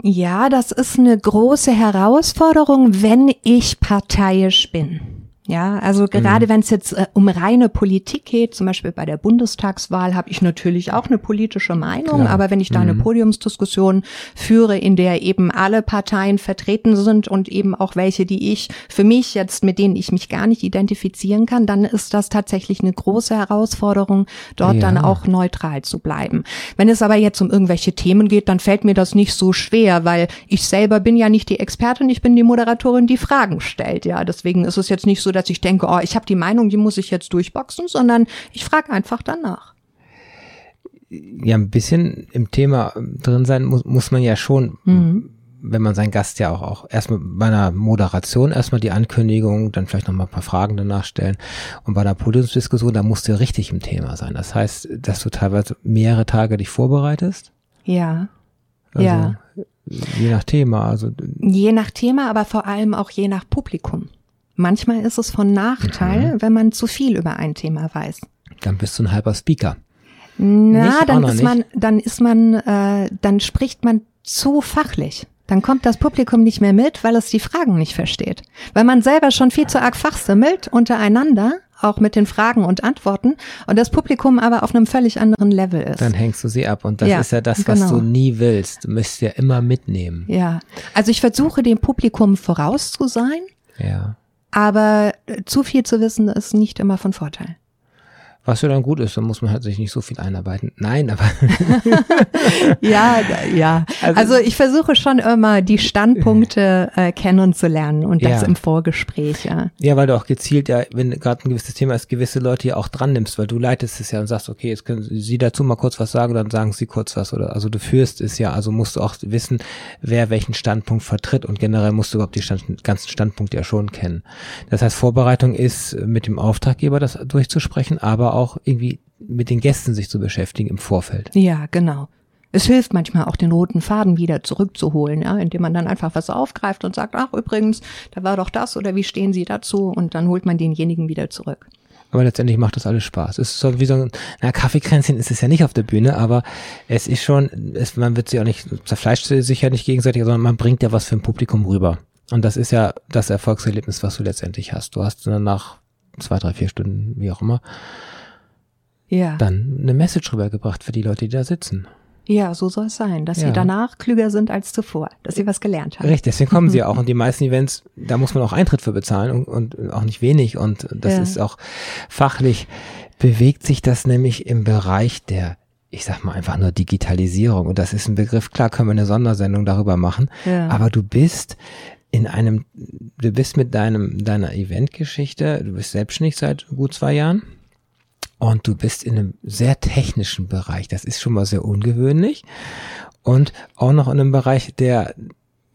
Ja, das ist eine große Herausforderung, wenn ich parteiisch bin. Ja, also gerade mhm. wenn es jetzt äh, um reine Politik geht, zum Beispiel bei der Bundestagswahl, habe ich natürlich auch eine politische Meinung, Klar. aber wenn ich da mhm. eine Podiumsdiskussion führe, in der eben alle Parteien vertreten sind und eben auch welche, die ich für mich jetzt, mit denen ich mich gar nicht identifizieren kann, dann ist das tatsächlich eine große Herausforderung, dort ja. dann auch neutral zu bleiben. Wenn es aber jetzt um irgendwelche Themen geht, dann fällt mir das nicht so schwer, weil ich selber bin ja nicht die Expertin, ich bin die Moderatorin, die Fragen stellt. Ja, deswegen ist es jetzt nicht so, dass ich denke, oh, ich habe die Meinung, die muss ich jetzt durchboxen, sondern ich frage einfach danach. Ja, ein bisschen im Thema drin sein muss, muss man ja schon, mhm. wenn man seinen Gast ja auch, auch erstmal bei einer Moderation erstmal die Ankündigung, dann vielleicht nochmal ein paar Fragen danach stellen. Und bei einer Podiumsdiskussion, da musst du richtig im Thema sein. Das heißt, dass du teilweise mehrere Tage dich vorbereitest. Ja. Also, ja. Je nach Thema, also. Je nach Thema, aber vor allem auch je nach Publikum. Manchmal ist es von Nachteil, mhm. wenn man zu viel über ein Thema weiß. Dann bist du ein halber Speaker. Na, nicht, dann ist man, dann ist man, äh, dann spricht man zu fachlich. Dann kommt das Publikum nicht mehr mit, weil es die Fragen nicht versteht. Weil man selber schon viel zu arg fachsimmelt untereinander, auch mit den Fragen und Antworten, und das Publikum aber auf einem völlig anderen Level ist. Dann hängst du sie ab. Und das ja, ist ja das, was genau. du nie willst. Du müsst ja immer mitnehmen. Ja. Also ich versuche dem Publikum voraus zu sein. Ja. Aber äh, zu viel zu wissen ist nicht immer von Vorteil. Was ja dann gut ist, dann muss man halt sich nicht so viel einarbeiten. Nein, aber. ja, ja. Also, also, ich versuche schon immer die Standpunkte äh, kennenzulernen und das ja. im Vorgespräch, ja. Ja, weil du auch gezielt, ja, wenn gerade ein gewisses Thema ist, gewisse Leute ja auch dran nimmst, weil du leitest es ja und sagst, okay, jetzt können Sie dazu mal kurz was sagen, dann sagen Sie kurz was oder also du führst es ja, also musst du auch wissen, wer welchen Standpunkt vertritt und generell musst du überhaupt die Stand, ganzen Standpunkte ja schon kennen. Das heißt, Vorbereitung ist mit dem Auftraggeber das durchzusprechen, aber auch irgendwie mit den Gästen sich zu beschäftigen im Vorfeld. Ja, genau. Es hilft manchmal auch den roten Faden wieder zurückzuholen, ja, indem man dann einfach was aufgreift und sagt, ach übrigens, da war doch das oder wie stehen Sie dazu? Und dann holt man denjenigen wieder zurück. Aber letztendlich macht das alles Spaß. Es ist so wie so ein, na, Kaffeekränzchen ist es ja nicht auf der Bühne, aber es ist schon, es, man wird sich auch nicht, zerfleischt sich ja nicht gegenseitig, sondern man bringt ja was für ein Publikum rüber. Und das ist ja das Erfolgserlebnis, was du letztendlich hast. Du hast dann nach zwei, drei, vier Stunden, wie auch immer, ja. dann eine Message rübergebracht für die Leute, die da sitzen. Ja, so soll es sein, dass ja. sie danach klüger sind als zuvor, dass sie was gelernt haben. Richtig, deswegen kommen sie auch. Und die meisten Events, da muss man auch Eintritt für bezahlen und, und auch nicht wenig. Und das ja. ist auch fachlich, bewegt sich das nämlich im Bereich der ich sag mal einfach nur Digitalisierung. Und das ist ein Begriff, klar können wir eine Sondersendung darüber machen. Ja. Aber du bist in einem, du bist mit deinem, deiner Eventgeschichte, du bist selbstständig seit gut zwei Jahren und du bist in einem sehr technischen Bereich. Das ist schon mal sehr ungewöhnlich und auch noch in einem Bereich, der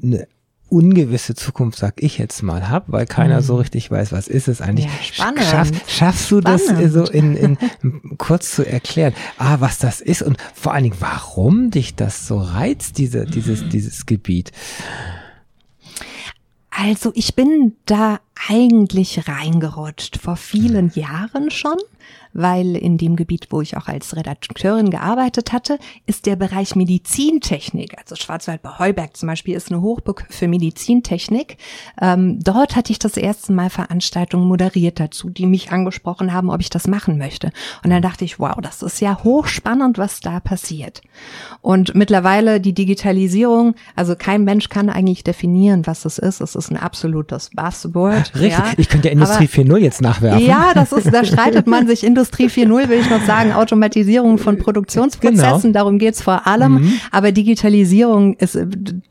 eine ungewisse Zukunft, sag ich jetzt mal, hab, weil keiner so richtig weiß, was ist es eigentlich. Ja, spannend. Schaff, schaffst du spannend. das so in, in kurz zu erklären, ah, was das ist und vor allen Dingen, warum dich das so reizt, diese, dieses, dieses Gebiet? Also ich bin da eigentlich reingerutscht vor vielen Jahren schon weil in dem Gebiet, wo ich auch als Redakteurin gearbeitet hatte, ist der Bereich Medizintechnik, also Schwarzwald bei Heuberg zum Beispiel ist eine Hochburg für Medizintechnik. Ähm, dort hatte ich das erste Mal Veranstaltungen moderiert dazu, die mich angesprochen haben, ob ich das machen möchte. Und dann dachte ich, wow, das ist ja hochspannend, was da passiert. Und mittlerweile die Digitalisierung, also kein Mensch kann eigentlich definieren, was es ist. Es ist ein absolutes Buzzword. Richtig, ja. ich könnte ja Industrie 4.0 jetzt nachwerfen. Ja, das ist, da streitet man sich Industrie Industrie 4.0 will ich noch sagen, Automatisierung von Produktionsprozessen, genau. darum geht's vor allem. Mhm. Aber Digitalisierung ist äh,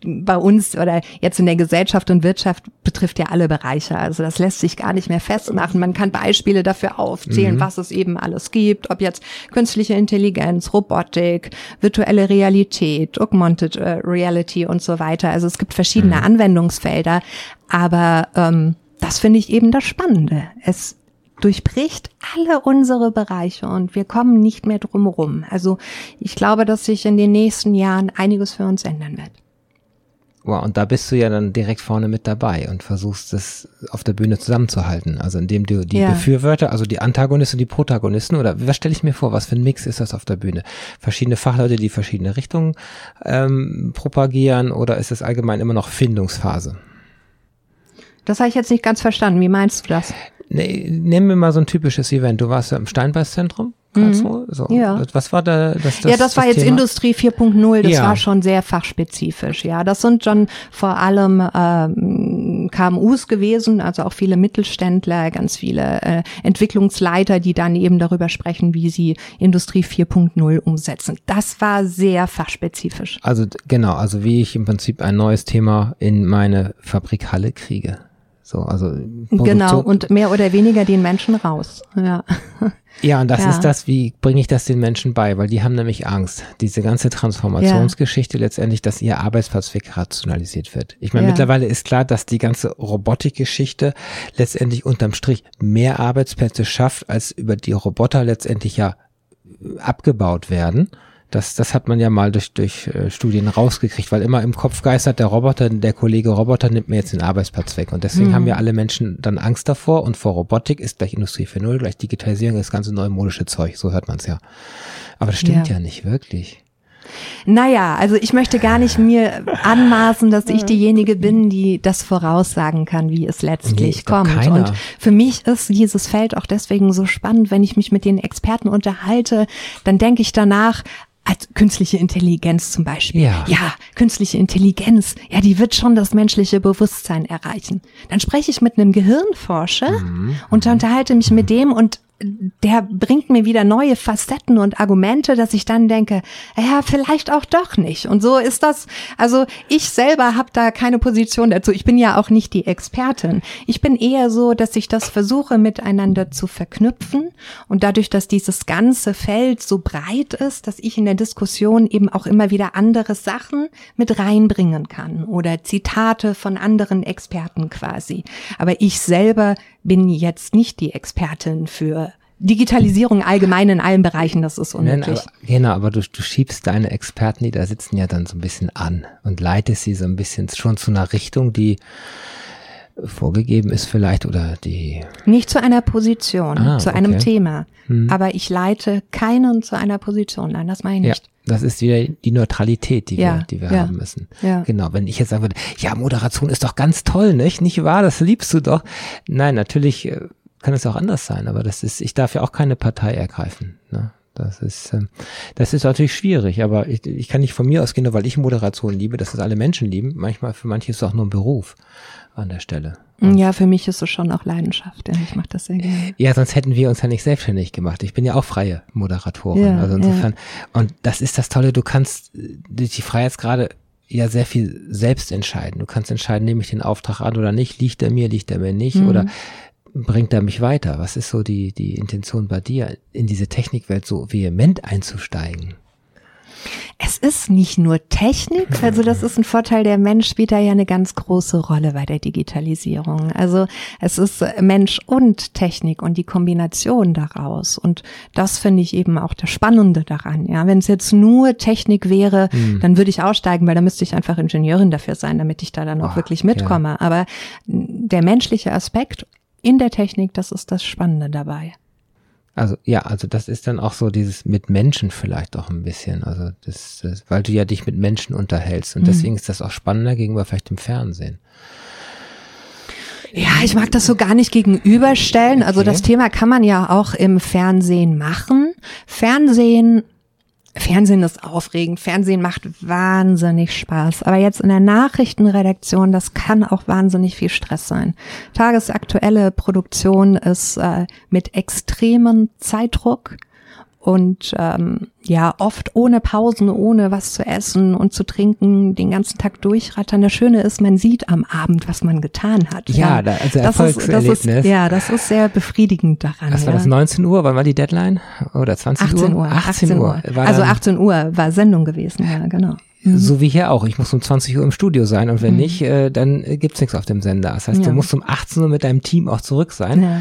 bei uns oder jetzt in der Gesellschaft und Wirtschaft betrifft ja alle Bereiche. Also das lässt sich gar nicht mehr festmachen. Man kann Beispiele dafür aufzählen, mhm. was es eben alles gibt, ob jetzt künstliche Intelligenz, Robotik, virtuelle Realität, Augmented äh, Reality und so weiter. Also es gibt verschiedene mhm. Anwendungsfelder, aber ähm, das finde ich eben das Spannende. Es durchbricht alle unsere Bereiche und wir kommen nicht mehr drumherum. Also ich glaube, dass sich in den nächsten Jahren einiges für uns ändern wird. Wow, und da bist du ja dann direkt vorne mit dabei und versuchst es auf der Bühne zusammenzuhalten. Also indem du die ja. Befürworter, also die Antagonisten, die Protagonisten, oder was stelle ich mir vor, was für ein Mix ist das auf der Bühne? Verschiedene Fachleute, die verschiedene Richtungen ähm, propagieren, oder ist es allgemein immer noch Findungsphase? Das habe ich jetzt nicht ganz verstanden. Wie meinst du das? Nee, nehmen wir mal so ein typisches Event. Du warst ja im Steinbeißzentrum. Mhm. So. Ja. Was war da das, das Ja, das war das jetzt Thema? Industrie 4.0, das ja. war schon sehr fachspezifisch. Ja, das sind schon vor allem ähm, KMUs gewesen, also auch viele Mittelständler, ganz viele äh, Entwicklungsleiter, die dann eben darüber sprechen, wie sie Industrie 4.0 umsetzen. Das war sehr fachspezifisch. Also genau, also wie ich im Prinzip ein neues Thema in meine Fabrikhalle kriege. So, also Produktion. Genau, und mehr oder weniger den Menschen raus. Ja, ja und das ja. ist das, wie bringe ich das den Menschen bei? Weil die haben nämlich Angst, diese ganze Transformationsgeschichte ja. letztendlich, dass ihr Arbeitsplatz wegrationalisiert wird. Ich meine, ja. mittlerweile ist klar, dass die ganze Robotikgeschichte letztendlich unterm Strich mehr Arbeitsplätze schafft, als über die Roboter letztendlich ja abgebaut werden. Das, das hat man ja mal durch, durch äh, Studien rausgekriegt, weil immer im Kopf geistert der Roboter, der Kollege Roboter nimmt mir jetzt den Arbeitsplatz weg. Und deswegen mhm. haben ja alle Menschen dann Angst davor. Und vor Robotik ist gleich Industrie 4.0, gleich Digitalisierung, das ganze neumodische Zeug. So hört man es ja. Aber das stimmt ja, ja nicht wirklich. Naja, also ich möchte gar nicht mir anmaßen, dass ich diejenige bin, die das voraussagen kann, wie es letztlich nee, kommt. Und für mich ist dieses Feld auch deswegen so spannend, wenn ich mich mit den Experten unterhalte, dann denke ich danach, als künstliche Intelligenz zum Beispiel. Ja. ja, künstliche Intelligenz, ja, die wird schon das menschliche Bewusstsein erreichen. Dann spreche ich mit einem Gehirnforscher mhm. und unterhalte mich mit dem und der bringt mir wieder neue Facetten und Argumente, dass ich dann denke, ja, vielleicht auch doch nicht. Und so ist das. Also ich selber habe da keine Position dazu. Ich bin ja auch nicht die Expertin. Ich bin eher so, dass ich das versuche miteinander zu verknüpfen und dadurch, dass dieses ganze Feld so breit ist, dass ich in der Diskussion eben auch immer wieder andere Sachen mit reinbringen kann oder Zitate von anderen Experten quasi. Aber ich selber bin jetzt nicht die Expertin für Digitalisierung allgemein in allen Bereichen, das ist unmöglich. Genau, aber du, du schiebst deine Experten, die da sitzen, ja dann so ein bisschen an und leitest sie so ein bisschen schon zu einer Richtung, die vorgegeben ist vielleicht oder die. Nicht zu einer Position, ah, zu okay. einem Thema. Hm. Aber ich leite keinen zu einer Position. Nein, das meine ich nicht. Ja, das ist wieder die Neutralität, die ja, wir, die wir ja, haben müssen. Ja. Genau. Wenn ich jetzt sagen würde, ja, Moderation ist doch ganz toll, nicht? Nicht wahr? Das liebst du doch. Nein, natürlich äh, kann es auch anders sein, aber das ist, ich darf ja auch keine Partei ergreifen. Ne? Das ist, ähm, das ist natürlich schwierig, aber ich, ich kann nicht von mir ausgehen, nur weil ich Moderation liebe, dass das alle Menschen lieben. Manchmal, für manche ist es auch nur ein Beruf an der Stelle. Und ja, für mich ist es schon auch Leidenschaft. Ja, ich mache das sehr gerne. Ja, sonst hätten wir uns ja nicht selbstständig gemacht. Ich bin ja auch freie Moderatorin. Ja, also insofern. Ja. Und das ist das Tolle. Du kannst durch die Freiheitsgrade ja sehr viel selbst entscheiden. Du kannst entscheiden, nehme ich den Auftrag an oder nicht, liegt er mir, liegt er mir nicht mhm. oder bringt er mich weiter? Was ist so die, die Intention bei dir, in diese Technikwelt so vehement einzusteigen? Es ist nicht nur Technik, also das ist ein Vorteil, der Mensch spielt da ja eine ganz große Rolle bei der Digitalisierung. Also es ist Mensch und Technik und die Kombination daraus. Und das finde ich eben auch das Spannende daran. Ja, wenn es jetzt nur Technik wäre, mhm. dann würde ich aussteigen, weil da müsste ich einfach Ingenieurin dafür sein, damit ich da dann auch oh, wirklich mitkomme. Ja. Aber der menschliche Aspekt in der Technik, das ist das Spannende dabei. Also ja, also das ist dann auch so dieses mit Menschen vielleicht auch ein bisschen. Also das, das weil du ja dich mit Menschen unterhältst und mhm. deswegen ist das auch spannender gegenüber vielleicht im Fernsehen. Ja, ich mag das so gar nicht gegenüberstellen. Also okay. das Thema kann man ja auch im Fernsehen machen. Fernsehen Fernsehen ist aufregend, Fernsehen macht wahnsinnig Spaß. Aber jetzt in der Nachrichtenredaktion, das kann auch wahnsinnig viel Stress sein. Tagesaktuelle Produktion ist äh, mit extremem Zeitdruck und ähm, ja, oft ohne Pausen, ohne was zu essen und zu trinken, den ganzen Tag durchrattern. Das Schöne ist, man sieht am Abend, was man getan hat. Ja, ja. Also das Erfolgserlebnis. Ist, das ist, ja, das ist sehr befriedigend daran. Was war ja. das, 19 Uhr? Wann war die Deadline? Oder 20 18 Uhr? 18 Uhr. 18 Uhr. also 18 Uhr war Sendung gewesen, ja, genau. Mhm. So wie hier auch. Ich muss um 20 Uhr im Studio sein und wenn mhm. nicht, äh, dann gibt's nichts auf dem Sender. Das heißt, ja. du musst um 18 Uhr mit deinem Team auch zurück sein. Ja.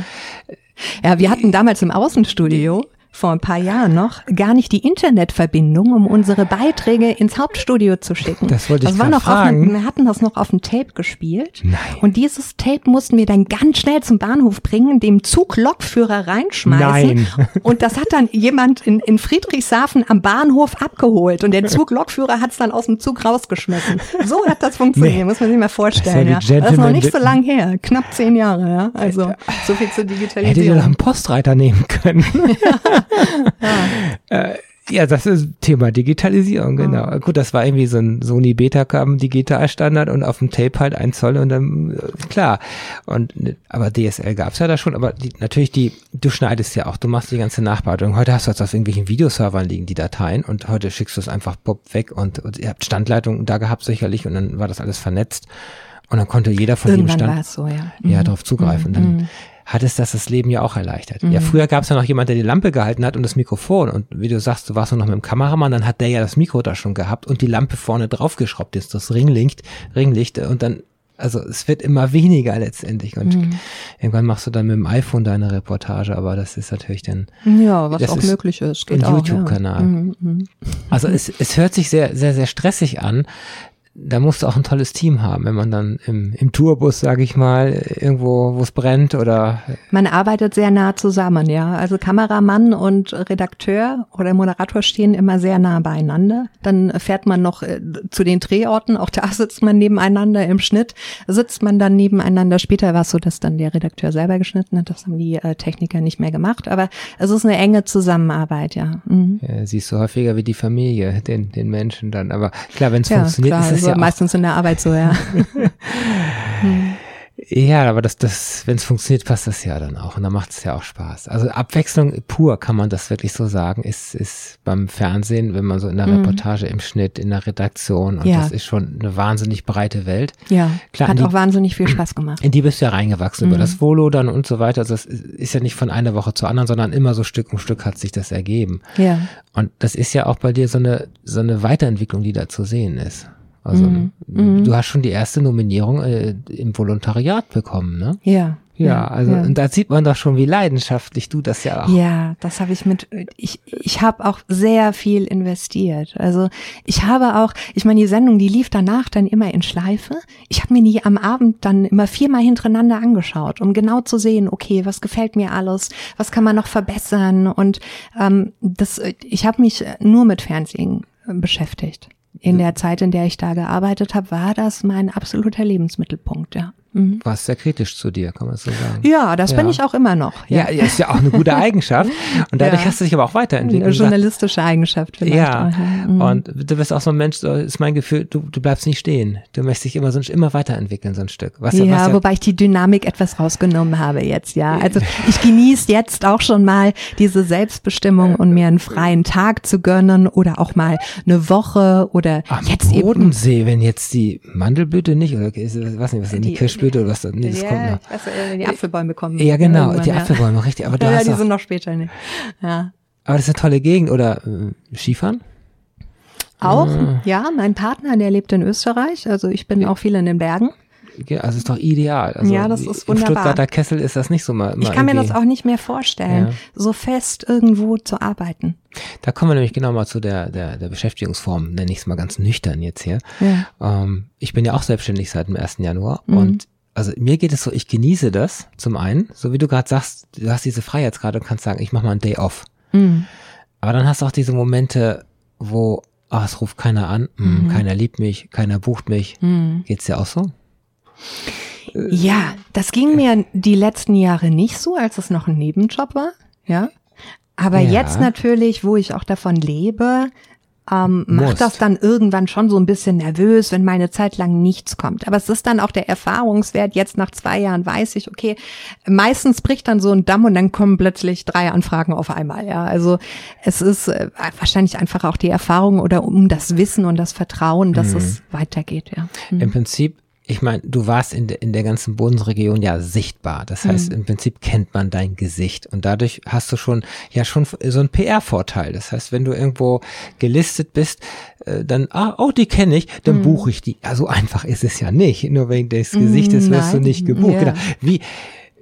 Ja, wir hatten damals im Außenstudio vor ein paar Jahren noch gar nicht die Internetverbindung, um unsere Beiträge ins Hauptstudio zu schicken. Das wollte ich das war noch fragen. Einem, wir hatten das noch auf dem Tape gespielt. Nein. Und dieses Tape mussten wir dann ganz schnell zum Bahnhof bringen, dem Zuglokführer reinschmeißen. Nein. Und das hat dann jemand in, in Friedrichshafen am Bahnhof abgeholt. Und der Zuglokführer hat es dann aus dem Zug rausgeschmissen. So hat das funktioniert, nee. muss man sich mal vorstellen. Das ist, ja. das ist noch nicht so lang her, knapp zehn Jahre. Ja. Also so viel zur Digitalisierung. Hätte ihr doch einen Postreiter nehmen können. Ja. ja. Äh, ja, das ist Thema Digitalisierung, genau. Mhm. Gut, das war irgendwie so ein Sony Betacam Digitalstandard und auf dem Tape halt ein Zoll und dann, äh, klar. Und, aber DSL gab's ja da schon, aber die, natürlich die, du schneidest ja auch, du machst die ganze Nachbearbeitung. Heute hast du jetzt auf irgendwelchen Videoservern liegen die Dateien und heute schickst du es einfach pop weg und, und ihr habt Standleitungen da gehabt sicherlich und dann war das alles vernetzt und dann konnte jeder von Irgendwann jedem Stand so, ja. ja, mhm. darauf zugreifen. Dann, mhm hat es das das Leben ja auch erleichtert. Mhm. Ja, früher gab es ja noch jemand, der die Lampe gehalten hat und das Mikrofon. Und wie du sagst, du warst noch mit dem Kameramann, dann hat der ja das Mikro da schon gehabt und die Lampe vorne draufgeschraubt ist, das Ringlicht, Ringlicht. Und dann, also es wird immer weniger letztendlich. Und mhm. irgendwann machst du dann mit dem iPhone deine Reportage, aber das ist natürlich dann. Ja, was auch ist möglich ist. Geht ein YouTube-Kanal. Ja. Mhm, mhm. Also es, es hört sich sehr, sehr, sehr stressig an da musst du auch ein tolles Team haben, wenn man dann im, im Tourbus, sage ich mal, irgendwo, wo es brennt oder. Man arbeitet sehr nah zusammen, ja. Also Kameramann und Redakteur oder Moderator stehen immer sehr nah beieinander. Dann fährt man noch äh, zu den Drehorten, auch da sitzt man nebeneinander im Schnitt, sitzt man dann nebeneinander. Später war es so, dass dann der Redakteur selber geschnitten hat, das haben die äh, Techniker nicht mehr gemacht, aber es ist eine enge Zusammenarbeit, ja. Mhm. ja siehst du häufiger wie die Familie, den, den Menschen dann. Aber klar, wenn es ja, funktioniert, klar, ist es ja meistens in der Arbeit so, ja. Ja, aber das, das, wenn es funktioniert, passt das ja dann auch. Und dann macht es ja auch Spaß. Also Abwechslung pur, kann man das wirklich so sagen, ist, ist beim Fernsehen, wenn man so in der mhm. Reportage, im Schnitt, in der Redaktion, und ja. das ist schon eine wahnsinnig breite Welt. Ja, Klar, hat die, auch wahnsinnig viel Spaß gemacht. In die bist du ja reingewachsen, mhm. über das Volo dann und so weiter. Also das ist ja nicht von einer Woche zur anderen, sondern immer so Stück um Stück hat sich das ergeben. Ja. Und das ist ja auch bei dir so eine, so eine Weiterentwicklung, die da zu sehen ist. Also mhm. mhm. du hast schon die erste Nominierung äh, im Volontariat bekommen, ne? Ja. Ja, also ja. und da sieht man doch schon, wie leidenschaftlich du das ja auch. Ja, das habe ich mit. Ich ich habe auch sehr viel investiert. Also ich habe auch, ich meine, die Sendung, die lief danach dann immer in Schleife. Ich habe mir die am Abend dann immer viermal hintereinander angeschaut, um genau zu sehen, okay, was gefällt mir alles, was kann man noch verbessern und ähm, das. Ich habe mich nur mit Fernsehen beschäftigt in der Zeit, in der ich da gearbeitet habe, war das mein absoluter Lebensmittelpunkt, ja. Mhm. Warst sehr kritisch zu dir, kann man so sagen. Ja, das ja. bin ich auch immer noch. Ja, ja ist ja auch eine gute Eigenschaft. Und dadurch ja. hast du dich aber auch weiterentwickelt. Eine journalistische Eigenschaft vielleicht. Ja, mhm. und du bist auch so ein Mensch, ist mein Gefühl, du, du bleibst nicht stehen. Du möchtest dich immer so immer weiterentwickeln, so ein Stück. Was, ja, was wobei ich die Dynamik etwas rausgenommen habe jetzt, ja. Also ich genieße jetzt auch schon mal diese Selbstbestimmung und mir einen freien Tag zu gönnen oder auch mal eine Woche oder Am jetzt Bodensee, eben, wenn jetzt die Mandelblüte nicht, oder was nicht, was die, die Kirschblüte Kirschblüte oder was? Nee, das ja, kommt noch. Also, äh, die Apfelbäume kommen. Ja, genau, die ja. Apfelbäume, richtig. Aber du ja, hast die sind noch später, ne? Ja. Aber das ist eine tolle Gegend oder äh, Skifahren? Auch, ah. ja. Mein Partner, der lebt in Österreich. Also ich bin ja. auch viel in den Bergen. Ja, also ist doch ideal. Also ja, das ist wunderbar. Im Stuttgarter Kessel ist das nicht so mal. mal ich kann mir das auch nicht mehr vorstellen, ja. so fest irgendwo zu arbeiten. Da kommen wir nämlich genau mal zu der, der, der Beschäftigungsform, nenne ich es mal ganz nüchtern jetzt hier. Ja. Ähm, ich bin ja auch selbstständig seit dem 1. Januar mhm. und also mir geht es so, ich genieße das zum einen, so wie du gerade sagst, du hast diese Freiheitsgrade und kannst sagen, ich mache mal einen Day off. Mhm. Aber dann hast du auch diese Momente, wo, ach, es ruft keiner an, mh, mhm. keiner liebt mich, keiner bucht mich. Mhm. Geht's dir auch so? Ja, das ging mir die letzten Jahre nicht so, als es noch ein Nebenjob war, ja. Aber ja. jetzt natürlich, wo ich auch davon lebe, ähm, macht das dann irgendwann schon so ein bisschen nervös, wenn meine Zeit lang nichts kommt. Aber es ist dann auch der Erfahrungswert. Jetzt nach zwei Jahren weiß ich, okay, meistens bricht dann so ein Damm und dann kommen plötzlich drei Anfragen auf einmal. Ja, also es ist äh, wahrscheinlich einfach auch die Erfahrung oder um das Wissen und das Vertrauen, dass mhm. es weitergeht. Ja. Mhm. Im Prinzip ich meine, du warst in, de, in der ganzen Bodensregion ja sichtbar. Das heißt, mhm. im Prinzip kennt man dein Gesicht und dadurch hast du schon ja schon so einen PR-Vorteil. Das heißt, wenn du irgendwo gelistet bist, äh, dann ah oh die kenne ich, dann mhm. buche ich die. Ja, so einfach ist es ja nicht. Nur wegen des Gesichtes mhm, wirst du nicht gebucht. Ja. Genau. Wie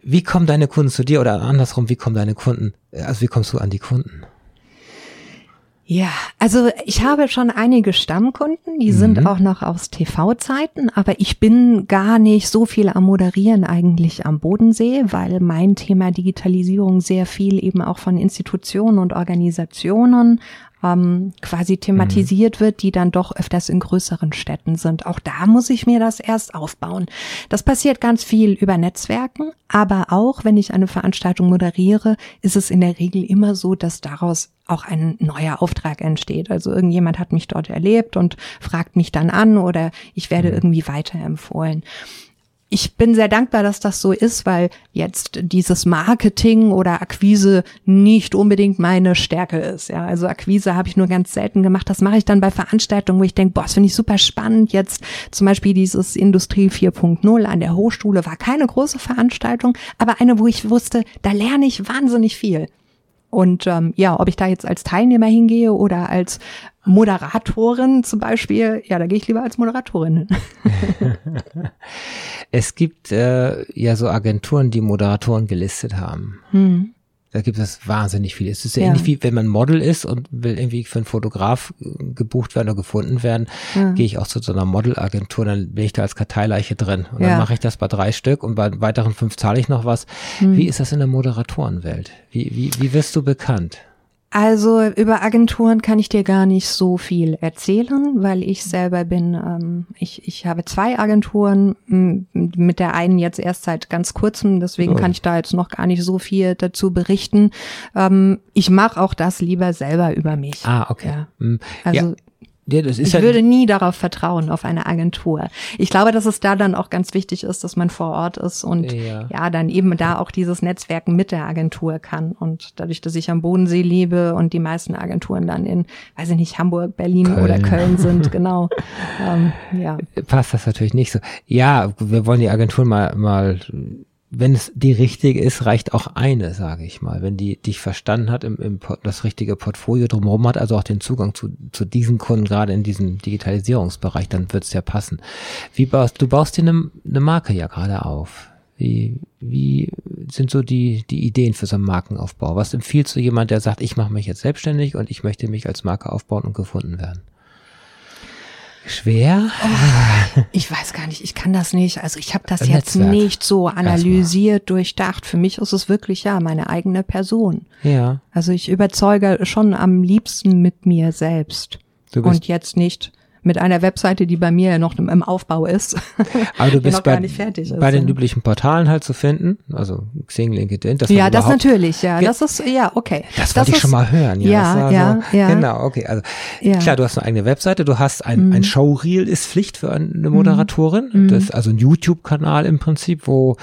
wie kommen deine Kunden zu dir oder andersrum? Wie kommen deine Kunden? Also wie kommst du an die Kunden? Ja, also ich habe schon einige Stammkunden, die mhm. sind auch noch aus TV-Zeiten, aber ich bin gar nicht so viel am Moderieren eigentlich am Bodensee, weil mein Thema Digitalisierung sehr viel eben auch von Institutionen und Organisationen ähm, quasi thematisiert mhm. wird, die dann doch öfters in größeren Städten sind. Auch da muss ich mir das erst aufbauen. Das passiert ganz viel über Netzwerken, aber auch wenn ich eine Veranstaltung moderiere, ist es in der Regel immer so, dass daraus auch ein neuer Auftrag entsteht. Also irgendjemand hat mich dort erlebt und fragt mich dann an oder ich werde mhm. irgendwie weiterempfohlen ich bin sehr dankbar, dass das so ist, weil jetzt dieses Marketing oder Akquise nicht unbedingt meine Stärke ist. Ja, also Akquise habe ich nur ganz selten gemacht. Das mache ich dann bei Veranstaltungen, wo ich denke, boah, das finde ich super spannend. Jetzt zum Beispiel dieses Industrie 4.0 an der Hochschule war keine große Veranstaltung, aber eine, wo ich wusste, da lerne ich wahnsinnig viel. Und ähm, ja, ob ich da jetzt als Teilnehmer hingehe oder als Moderatorin zum Beispiel, ja, da gehe ich lieber als Moderatorin es gibt äh, ja so Agenturen, die Moderatoren gelistet haben. Hm. Da gibt es wahnsinnig viel. Es ist ja, ja, ähnlich wie wenn man Model ist und will irgendwie für einen Fotograf äh, gebucht werden oder gefunden werden, ja. gehe ich auch zu so einer Modelagentur, dann bin ich da als Karteileiche drin. Und ja. dann mache ich das bei drei Stück und bei weiteren fünf zahle ich noch was. Hm. Wie ist das in der Moderatorenwelt? Wie, wie, wie wirst du bekannt? Also über Agenturen kann ich dir gar nicht so viel erzählen, weil ich selber bin, ähm, ich, ich habe zwei Agenturen, mit der einen jetzt erst seit ganz kurzem, deswegen oh. kann ich da jetzt noch gar nicht so viel dazu berichten. Ähm, ich mache auch das lieber selber über mich. Ah, okay. Ja. Hm. Also ja. Ja, ich halt würde nie darauf vertrauen, auf eine Agentur. Ich glaube, dass es da dann auch ganz wichtig ist, dass man vor Ort ist und ja, ja dann eben da auch dieses Netzwerken mit der Agentur kann. Und dadurch, dass ich am Bodensee lebe und die meisten Agenturen dann in, weiß ich nicht, Hamburg, Berlin Köln. oder Köln sind, genau. ähm, ja. Passt das natürlich nicht so. Ja, wir wollen die Agentur mal, mal wenn es die richtige ist, reicht auch eine, sage ich mal. Wenn die dich verstanden hat, im, im das richtige Portfolio drumherum hat, also auch den Zugang zu, zu diesen Kunden, gerade in diesem Digitalisierungsbereich, dann wird es ja passen. Wie baust du baust dir eine, eine Marke ja gerade auf? Wie, wie sind so die, die Ideen für so einen Markenaufbau? Was empfiehlst du jemand, der sagt, ich mache mich jetzt selbstständig und ich möchte mich als Marke aufbauen und gefunden werden? Schwer? Oh, ich weiß gar nicht, ich kann das nicht. Also ich habe das Netzwerk. jetzt nicht so analysiert, durchdacht. Für mich ist es wirklich ja meine eigene Person. Ja. Also ich überzeuge schon am liebsten mit mir selbst. Und jetzt nicht mit einer Webseite, die bei mir ja noch im Aufbau ist. Aber du bist bei, bei den üblichen Portalen halt zu finden, also Xing, LinkedIn. Das ja, das natürlich, ja. Das ist, ja, okay. Das wollte ich schon mal hören. Ja, ja, ja, so, ja, Genau, okay. Also ja. klar, du hast eine eigene Webseite, du hast ein, mhm. ein Showreel ist Pflicht für eine Moderatorin. Mhm. Das ist also ein YouTube-Kanal im Prinzip, wo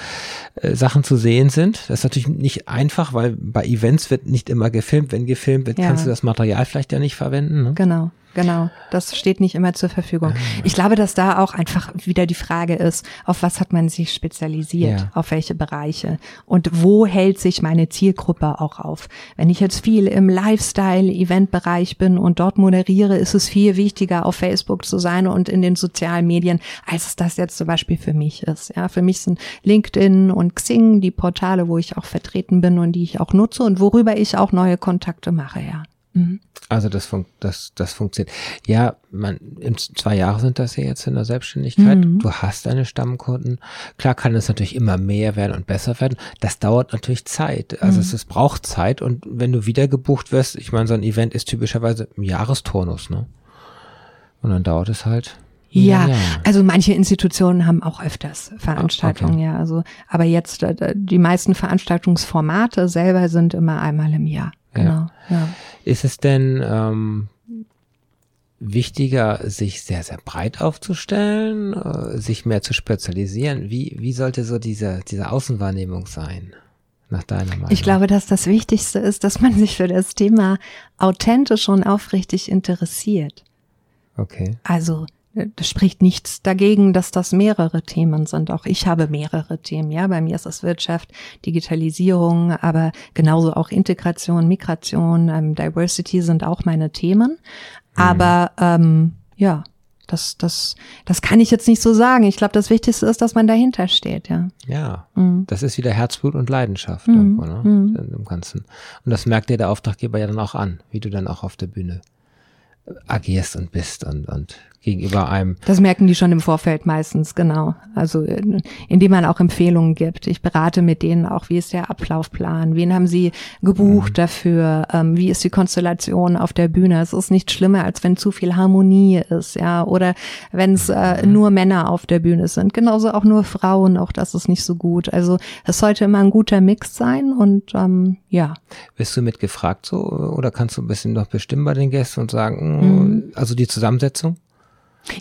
äh, Sachen zu sehen sind. Das ist natürlich nicht einfach, weil bei Events wird nicht immer gefilmt. Wenn gefilmt wird, kannst du das Material vielleicht ja nicht verwenden. Ne? Genau. Genau, das steht nicht immer zur Verfügung. Ah. Ich glaube, dass da auch einfach wieder die Frage ist, auf was hat man sich spezialisiert, ja. auf welche Bereiche und wo hält sich meine Zielgruppe auch auf. Wenn ich jetzt viel im Lifestyle-Event-Bereich bin und dort moderiere, ist es viel wichtiger, auf Facebook zu sein und in den sozialen Medien, als es das jetzt zum Beispiel für mich ist. Ja, für mich sind LinkedIn und Xing die Portale, wo ich auch vertreten bin und die ich auch nutze und worüber ich auch neue Kontakte mache, ja. Mhm. Also das, fun das, das funktioniert. Ja, man, in zwei Jahre sind das ja jetzt in der Selbstständigkeit. Mhm. Du hast deine Stammkunden. Klar kann es natürlich immer mehr werden und besser werden. Das dauert natürlich Zeit. Also mhm. es, es braucht Zeit. Und wenn du wieder gebucht wirst, ich meine, so ein Event ist typischerweise im Jahresturnus, ne? Und dann dauert es halt ja, ja, also manche Institutionen haben auch öfters Veranstaltungen, okay. ja. Also, aber jetzt äh, die meisten Veranstaltungsformate selber sind immer einmal im Jahr. Genau. Ja. ja. Ist es denn ähm, wichtiger, sich sehr, sehr breit aufzustellen, äh, sich mehr zu spezialisieren? Wie, wie sollte so diese, diese Außenwahrnehmung sein? Nach deiner Meinung? Ich glaube, dass das Wichtigste ist, dass man sich für das Thema authentisch und aufrichtig interessiert. Okay. Also das spricht nichts dagegen, dass das mehrere Themen sind. Auch ich habe mehrere Themen. Ja, bei mir ist es Wirtschaft, Digitalisierung, aber genauso auch Integration, Migration, ähm, Diversity sind auch meine Themen. Mhm. Aber ähm, ja, das, das, das kann ich jetzt nicht so sagen. Ich glaube, das Wichtigste ist, dass man dahinter steht, ja. Ja, mhm. das ist wieder Herzblut und Leidenschaft mhm. irgendwo, ne? Mhm. Im Ganzen. Und das merkt dir der Auftraggeber ja dann auch an, wie du dann auch auf der Bühne agierst und bist und, und gegenüber einem. Das merken die schon im Vorfeld meistens, genau. Also indem man auch Empfehlungen gibt. Ich berate mit denen auch, wie ist der Ablaufplan, wen haben sie gebucht mhm. dafür, ähm, wie ist die Konstellation auf der Bühne. Es ist nicht schlimmer, als wenn zu viel Harmonie ist, ja, oder wenn es äh, mhm. nur Männer auf der Bühne sind. Genauso auch nur Frauen, auch das ist nicht so gut. Also es sollte immer ein guter Mix sein und ähm, ja. Bist du mitgefragt so oder kannst du ein bisschen noch bestimmen bei den Gästen und sagen, mhm. also die Zusammensetzung?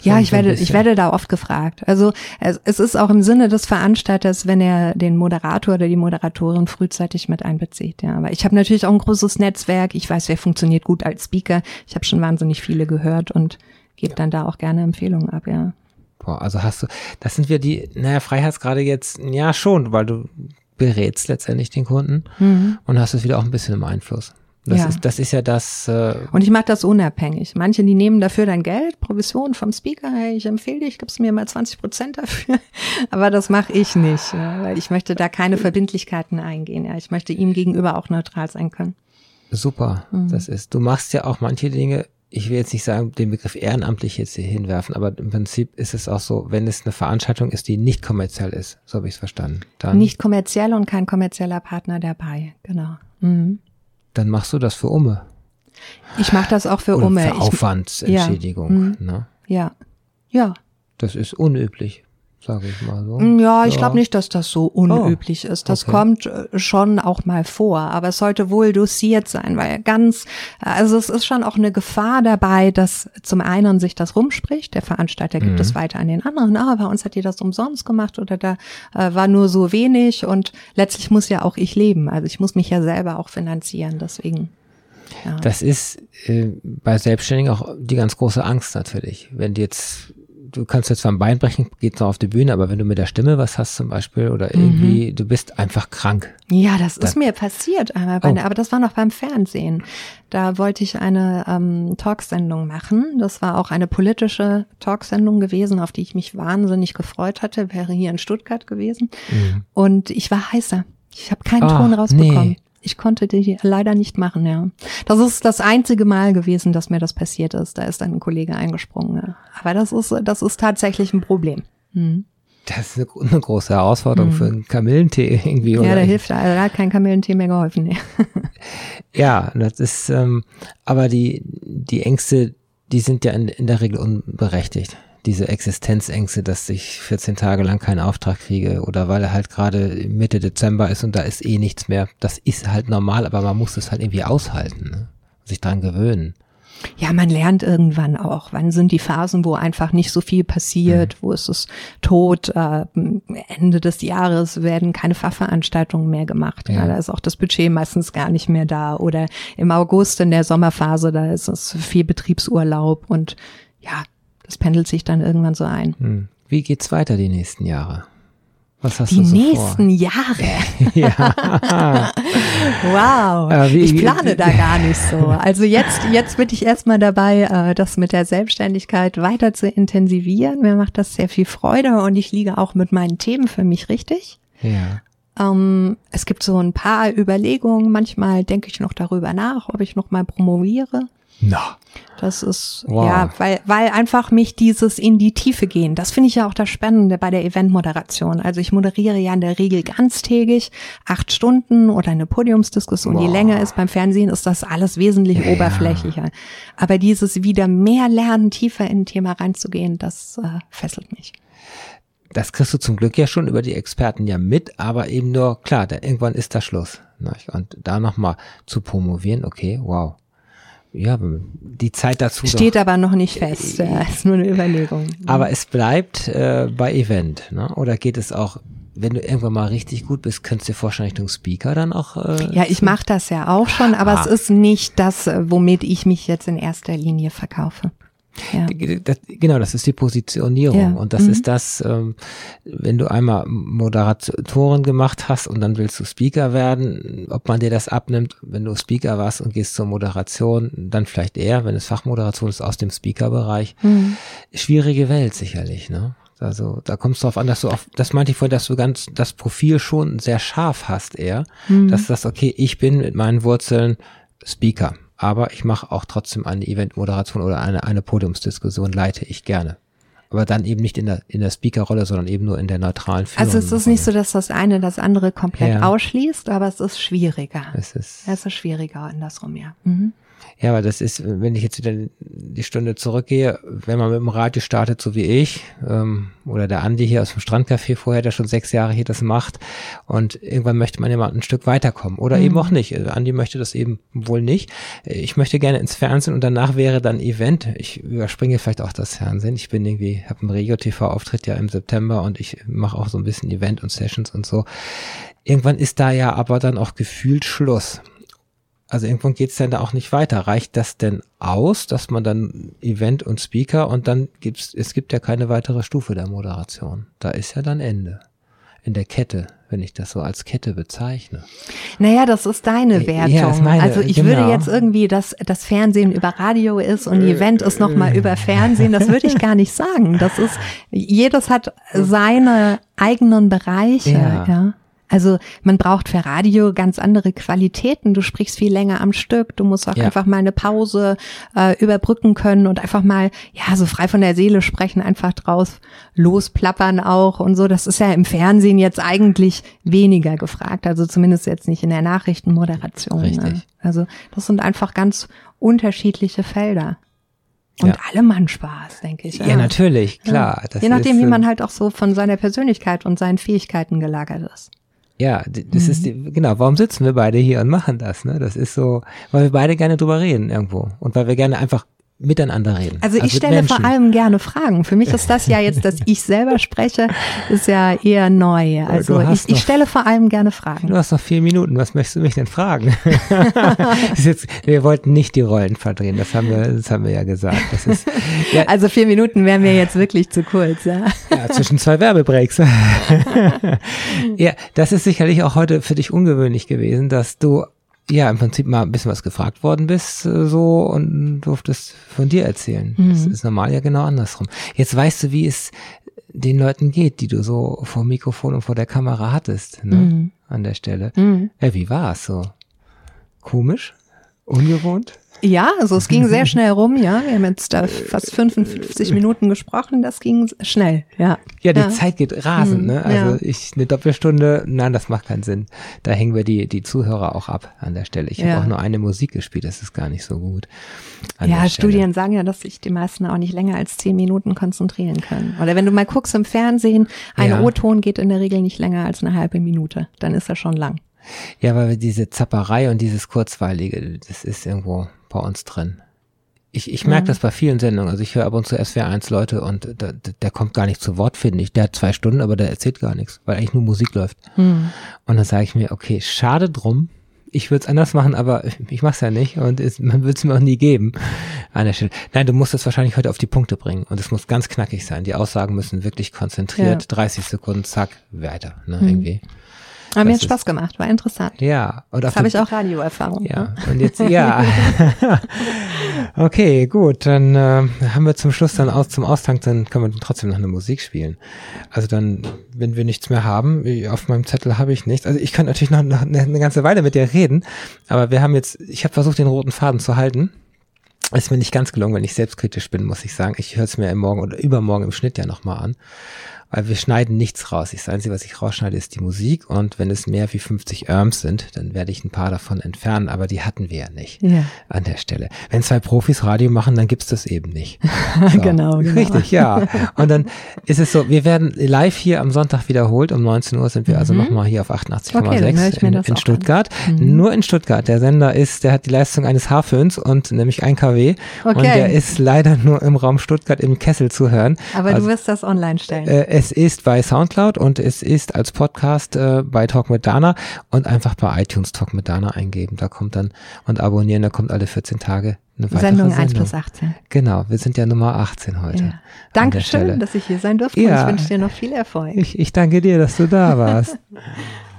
Ja, ich werde, ich werde da oft gefragt. Also es, es ist auch im Sinne des Veranstalters, wenn er den Moderator oder die Moderatorin frühzeitig mit einbezieht. Ja, aber ich habe natürlich auch ein großes Netzwerk. Ich weiß, wer funktioniert gut als Speaker. Ich habe schon wahnsinnig viele gehört und gebe dann da auch gerne Empfehlungen ab. Ja. Boah, also hast du, das sind wir die, naja, Freiheitsgrade jetzt, ja schon, weil du berätst letztendlich den Kunden mhm. und hast es wieder auch ein bisschen im Einfluss. Das, ja. ist, das ist ja das. Äh und ich mache das unabhängig. Manche, die nehmen dafür dann Geld, Provision vom Speaker. Hey, ich empfehle dich, gibst mir mal 20 Prozent dafür. Aber das mache ich nicht, ja, weil ich möchte da keine Verbindlichkeiten eingehen. Ja. Ich möchte ihm gegenüber auch neutral sein können. Super, mhm. das ist. Du machst ja auch manche Dinge. Ich will jetzt nicht sagen, den Begriff ehrenamtlich jetzt hier hinwerfen, aber im Prinzip ist es auch so, wenn es eine Veranstaltung ist, die nicht kommerziell ist, so habe ich es verstanden. Dann nicht kommerziell und kein kommerzieller Partner dabei, genau. Mhm dann machst du das für Umme. Ich mache das auch für Oder Umme. Für Aufwandsentschädigung. Ja. Mhm. Ne? ja. Ja. Das ist unüblich sage ich mal so. Mm, ja, ich ja. glaube nicht, dass das so unüblich oh, ist. Das okay. kommt äh, schon auch mal vor, aber es sollte wohl dosiert sein, weil ganz, also es ist schon auch eine Gefahr dabei, dass zum einen sich das rumspricht, der Veranstalter gibt mhm. es weiter an den anderen, ah, bei uns hat die das umsonst gemacht oder da äh, war nur so wenig und letztlich muss ja auch ich leben, also ich muss mich ja selber auch finanzieren, deswegen. Ja. Das ist äh, bei Selbstständigen auch die ganz große Angst natürlich. Wenn die jetzt du kannst jetzt zwar ein Bein brechen, geht noch auf die Bühne, aber wenn du mit der Stimme was hast zum Beispiel oder irgendwie, mhm. du bist einfach krank. Ja, das ist mir passiert einmal, bei oh. aber das war noch beim Fernsehen. Da wollte ich eine ähm, Talksendung machen. Das war auch eine politische Talksendung gewesen, auf die ich mich wahnsinnig gefreut hatte. Wäre hier in Stuttgart gewesen. Mhm. Und ich war heißer. Ich habe keinen oh, Ton rausbekommen. Nee. Ich konnte die leider nicht machen, ja. Das ist das einzige Mal gewesen, dass mir das passiert ist. Da ist dann ein Kollege eingesprungen. Ja. Aber das ist, das ist tatsächlich ein Problem. Hm. Das ist eine, eine große Herausforderung hm. für einen Kamillentee irgendwie. Oder? Ja, da hilft, also da hat kein Kamillentee mehr geholfen. Nee. ja, das ist, ähm, aber die, die Ängste, die sind ja in, in der Regel unberechtigt diese Existenzängste, dass ich 14 Tage lang keinen Auftrag kriege oder weil er halt gerade Mitte Dezember ist und da ist eh nichts mehr. Das ist halt normal, aber man muss es halt irgendwie aushalten, ne? sich dran gewöhnen. Ja, man lernt irgendwann auch, wann sind die Phasen, wo einfach nicht so viel passiert, mhm. wo ist es tot, äh, Ende des Jahres werden keine Fachveranstaltungen mehr gemacht. Ja. ja. da ist auch das Budget meistens gar nicht mehr da. Oder im August in der Sommerphase, da ist es viel Betriebsurlaub und ja, Das pendelt sich dann irgendwann so ein. Hm. Wie geht's weiter die nächsten Jahre? Was hast die du so nächsten vor? Jahre. ja. wow. Äh, wie, ich plane da gar nicht so. Also jetzt, jetzt bin ich erstmal dabei, äh, das mit der Selbstständigkeit weiter zu intensivieren. Mir macht das sehr viel Freude und ich liege auch mit meinen Themen für mich richtig. Ja. Ähm, es gibt so ein paar Überlegungen. Manchmal denke ich noch darüber nach, ob ich noch mal promoviere. Na. Das ist, wow. ja, weil, weil einfach mich dieses in die Tiefe gehen, das finde ich ja auch das Spannende bei der Eventmoderation. Also ich moderiere ja in der Regel ganztägig, acht Stunden oder eine Podiumsdiskussion, wow. die länger ist. Beim Fernsehen ist das alles wesentlich ja. oberflächlicher. Aber dieses wieder mehr lernen, tiefer in ein Thema reinzugehen, das äh, fesselt mich das kriegst du zum Glück ja schon über die Experten ja mit, aber eben nur, klar, da, irgendwann ist da Schluss. Und da nochmal zu promovieren, okay, wow. Ja, die Zeit dazu. Steht doch, aber noch nicht fest, äh, ist nur eine Überlegung. Aber es bleibt äh, bei Event, ne? Oder geht es auch, wenn du irgendwann mal richtig gut bist, könntest du dir vorstellen, Richtung Speaker dann auch. Äh, ja, ich mache das ja auch schon, aber ah. es ist nicht das, womit ich mich jetzt in erster Linie verkaufe. Ja. Das, genau, das ist die Positionierung. Ja. Und das mhm. ist das, ähm, wenn du einmal Moderatoren gemacht hast und dann willst du Speaker werden, ob man dir das abnimmt, wenn du Speaker warst und gehst zur Moderation, dann vielleicht eher, wenn es Fachmoderation ist aus dem Speaker-Bereich. Mhm. Schwierige Welt sicherlich, ne? Also da kommt es darauf an, dass du auf, das meinte ich vorhin, dass du ganz das Profil schon sehr scharf hast eher, mhm. dass das okay, ich bin mit meinen Wurzeln Speaker aber ich mache auch trotzdem eine Eventmoderation oder eine, eine Podiumsdiskussion, leite ich gerne. Aber dann eben nicht in der, in der Speaker-Rolle, sondern eben nur in der neutralen Führung. Also es ist nicht so, dass das eine das andere komplett ja. ausschließt, aber es ist schwieriger. Es ist, es ist schwieriger andersrum, ja. Mhm. Ja, aber das ist, wenn ich jetzt wieder die Stunde zurückgehe, wenn man mit dem Radio startet, so wie ich, ähm, oder der Andi hier aus dem Strandcafé vorher, der schon sechs Jahre hier das macht, und irgendwann möchte man immer ein Stück weiterkommen. Oder mhm. eben auch nicht. Also Andi möchte das eben wohl nicht. Ich möchte gerne ins Fernsehen und danach wäre dann Event. Ich überspringe vielleicht auch das Fernsehen. Ich bin irgendwie, habe einen Regio-TV-Auftritt ja im September und ich mache auch so ein bisschen Event und Sessions und so. Irgendwann ist da ja aber dann auch gefühlt Schluss. Also irgendwann geht's dann da auch nicht weiter. Reicht das denn aus, dass man dann Event und Speaker und dann gibt's, es gibt ja keine weitere Stufe der Moderation. Da ist ja dann Ende. In der Kette, wenn ich das so als Kette bezeichne. Naja, das ist deine Wertung. Ja, meine, also ich genau. würde jetzt irgendwie, dass das Fernsehen über Radio ist und Event ist nochmal über Fernsehen, das würde ich gar nicht sagen. Das ist, jedes hat seine eigenen Bereiche. Ja. ja. Also man braucht für Radio ganz andere Qualitäten. Du sprichst viel länger am Stück. Du musst auch ja. einfach mal eine Pause äh, überbrücken können und einfach mal, ja, so frei von der Seele sprechen, einfach draus losplappern auch und so. Das ist ja im Fernsehen jetzt eigentlich weniger gefragt. Also zumindest jetzt nicht in der Nachrichtenmoderation. Ne? Richtig. Ne? Also das sind einfach ganz unterschiedliche Felder. Und ja. alle machen Spaß, denke ich. Ja, ja natürlich, klar. Ja. Je nachdem, ist, wie man halt auch so von seiner Persönlichkeit und seinen Fähigkeiten gelagert ist. Ja, das mhm. ist die, genau, warum sitzen wir beide hier und machen das, ne? Das ist so, weil wir beide gerne drüber reden irgendwo und weil wir gerne einfach miteinander reden. Also, also ich stelle Menschen. vor allem gerne Fragen. Für mich ist das ja jetzt, dass ich selber spreche, ist ja eher neu. Also ich, ich stelle vor allem gerne Fragen. Du hast noch vier Minuten. Was möchtest du mich denn fragen? jetzt, wir wollten nicht die Rollen verdrehen. Das haben wir, das haben wir ja gesagt. Ist, ja, also vier Minuten wären mir jetzt wirklich zu kurz. Ja, ja zwischen zwei Werbebreaks. ja, das ist sicherlich auch heute für dich ungewöhnlich gewesen, dass du ja im Prinzip mal ein bisschen was gefragt worden bist äh, so und durftest von dir erzählen. Mhm. Das ist normal ja genau andersrum. Jetzt weißt du, wie es den Leuten geht, die du so vor Mikrofon und vor der Kamera hattest, ne? Mhm. An der Stelle. Mhm. Ja, wie war es so? Komisch? Ungewohnt? Ja, also es ging sehr schnell rum, ja. Wir haben jetzt da fast 55 Minuten gesprochen, das ging schnell, ja. Ja, die ja. Zeit geht rasend, ne? Also ja. ich, eine Doppelstunde, nein, das macht keinen Sinn. Da hängen wir die, die Zuhörer auch ab an der Stelle. Ich ja. habe auch nur eine Musik gespielt, das ist gar nicht so gut. Ja, Studien sagen ja, dass sich die meisten auch nicht länger als zehn Minuten konzentrieren können. Oder wenn du mal guckst im Fernsehen, ein O-Ton geht in der Regel nicht länger als eine halbe Minute. Dann ist er schon lang. Ja, weil diese Zapperei und dieses Kurzweilige, das ist irgendwo bei uns drin. Ich, ich merke mhm. das bei vielen Sendungen. Also ich höre ab und zu SWR1 Leute und der, der kommt gar nicht zu Wort, finde ich. Der hat zwei Stunden, aber der erzählt gar nichts, weil eigentlich nur Musik läuft. Mhm. Und dann sage ich mir, okay, schade drum. ich würde es anders machen, aber ich mache es ja nicht und es, man wird es mir auch nie geben an der Stelle. Nein, du musst es wahrscheinlich heute auf die Punkte bringen und es muss ganz knackig sein. Die Aussagen müssen wirklich konzentriert, ja. 30 Sekunden, zack, weiter, ne, mhm. irgendwie. Aber mir hat Spaß gemacht, war interessant. Ja. Und das habe ich auch Radioerfahrung. Ja. Ne? Und jetzt, ja. okay, gut. Dann äh, haben wir zum Schluss dann aus zum Austank, dann können wir trotzdem noch eine Musik spielen. Also dann, wenn wir nichts mehr haben, auf meinem Zettel habe ich nichts. Also ich kann natürlich noch, noch eine, eine ganze Weile mit dir reden, aber wir haben jetzt, ich habe versucht, den roten Faden zu halten. Ist mir nicht ganz gelungen, wenn ich selbstkritisch bin, muss ich sagen. Ich höre es mir Morgen oder übermorgen im Schnitt ja nochmal an weil wir schneiden nichts raus. Das Einzige, was ich rausschneide, ist die Musik und wenn es mehr wie 50 Irms sind, dann werde ich ein paar davon entfernen, aber die hatten wir ja nicht ja. an der Stelle. Wenn zwei Profis Radio machen, dann gibt's das eben nicht. So. genau, genau. Richtig, ja. Und dann ist es so, wir werden live hier am Sonntag wiederholt, um 19 Uhr sind wir also mhm. also nochmal hier auf 88,6 okay, in, in Stuttgart. Mhm. Nur in Stuttgart. Der Sender ist, der hat die Leistung eines Haarföhns und nämlich ein kW okay. und der ist leider nur im Raum Stuttgart im Kessel zu hören. Aber also, du wirst das online stellen. Äh, es ist bei Soundcloud und es ist als Podcast äh, bei Talk mit Dana und einfach bei iTunes Talk mit Dana eingeben. Da kommt dann und abonnieren, da kommt alle 14 Tage eine weitere Sendung. Sendung 1 plus 18. Genau, wir sind ja Nummer 18 heute. Ja. Dankeschön, dass ich hier sein durfte ja, und ich wünsche dir noch viel Erfolg. Ich, ich danke dir, dass du da warst.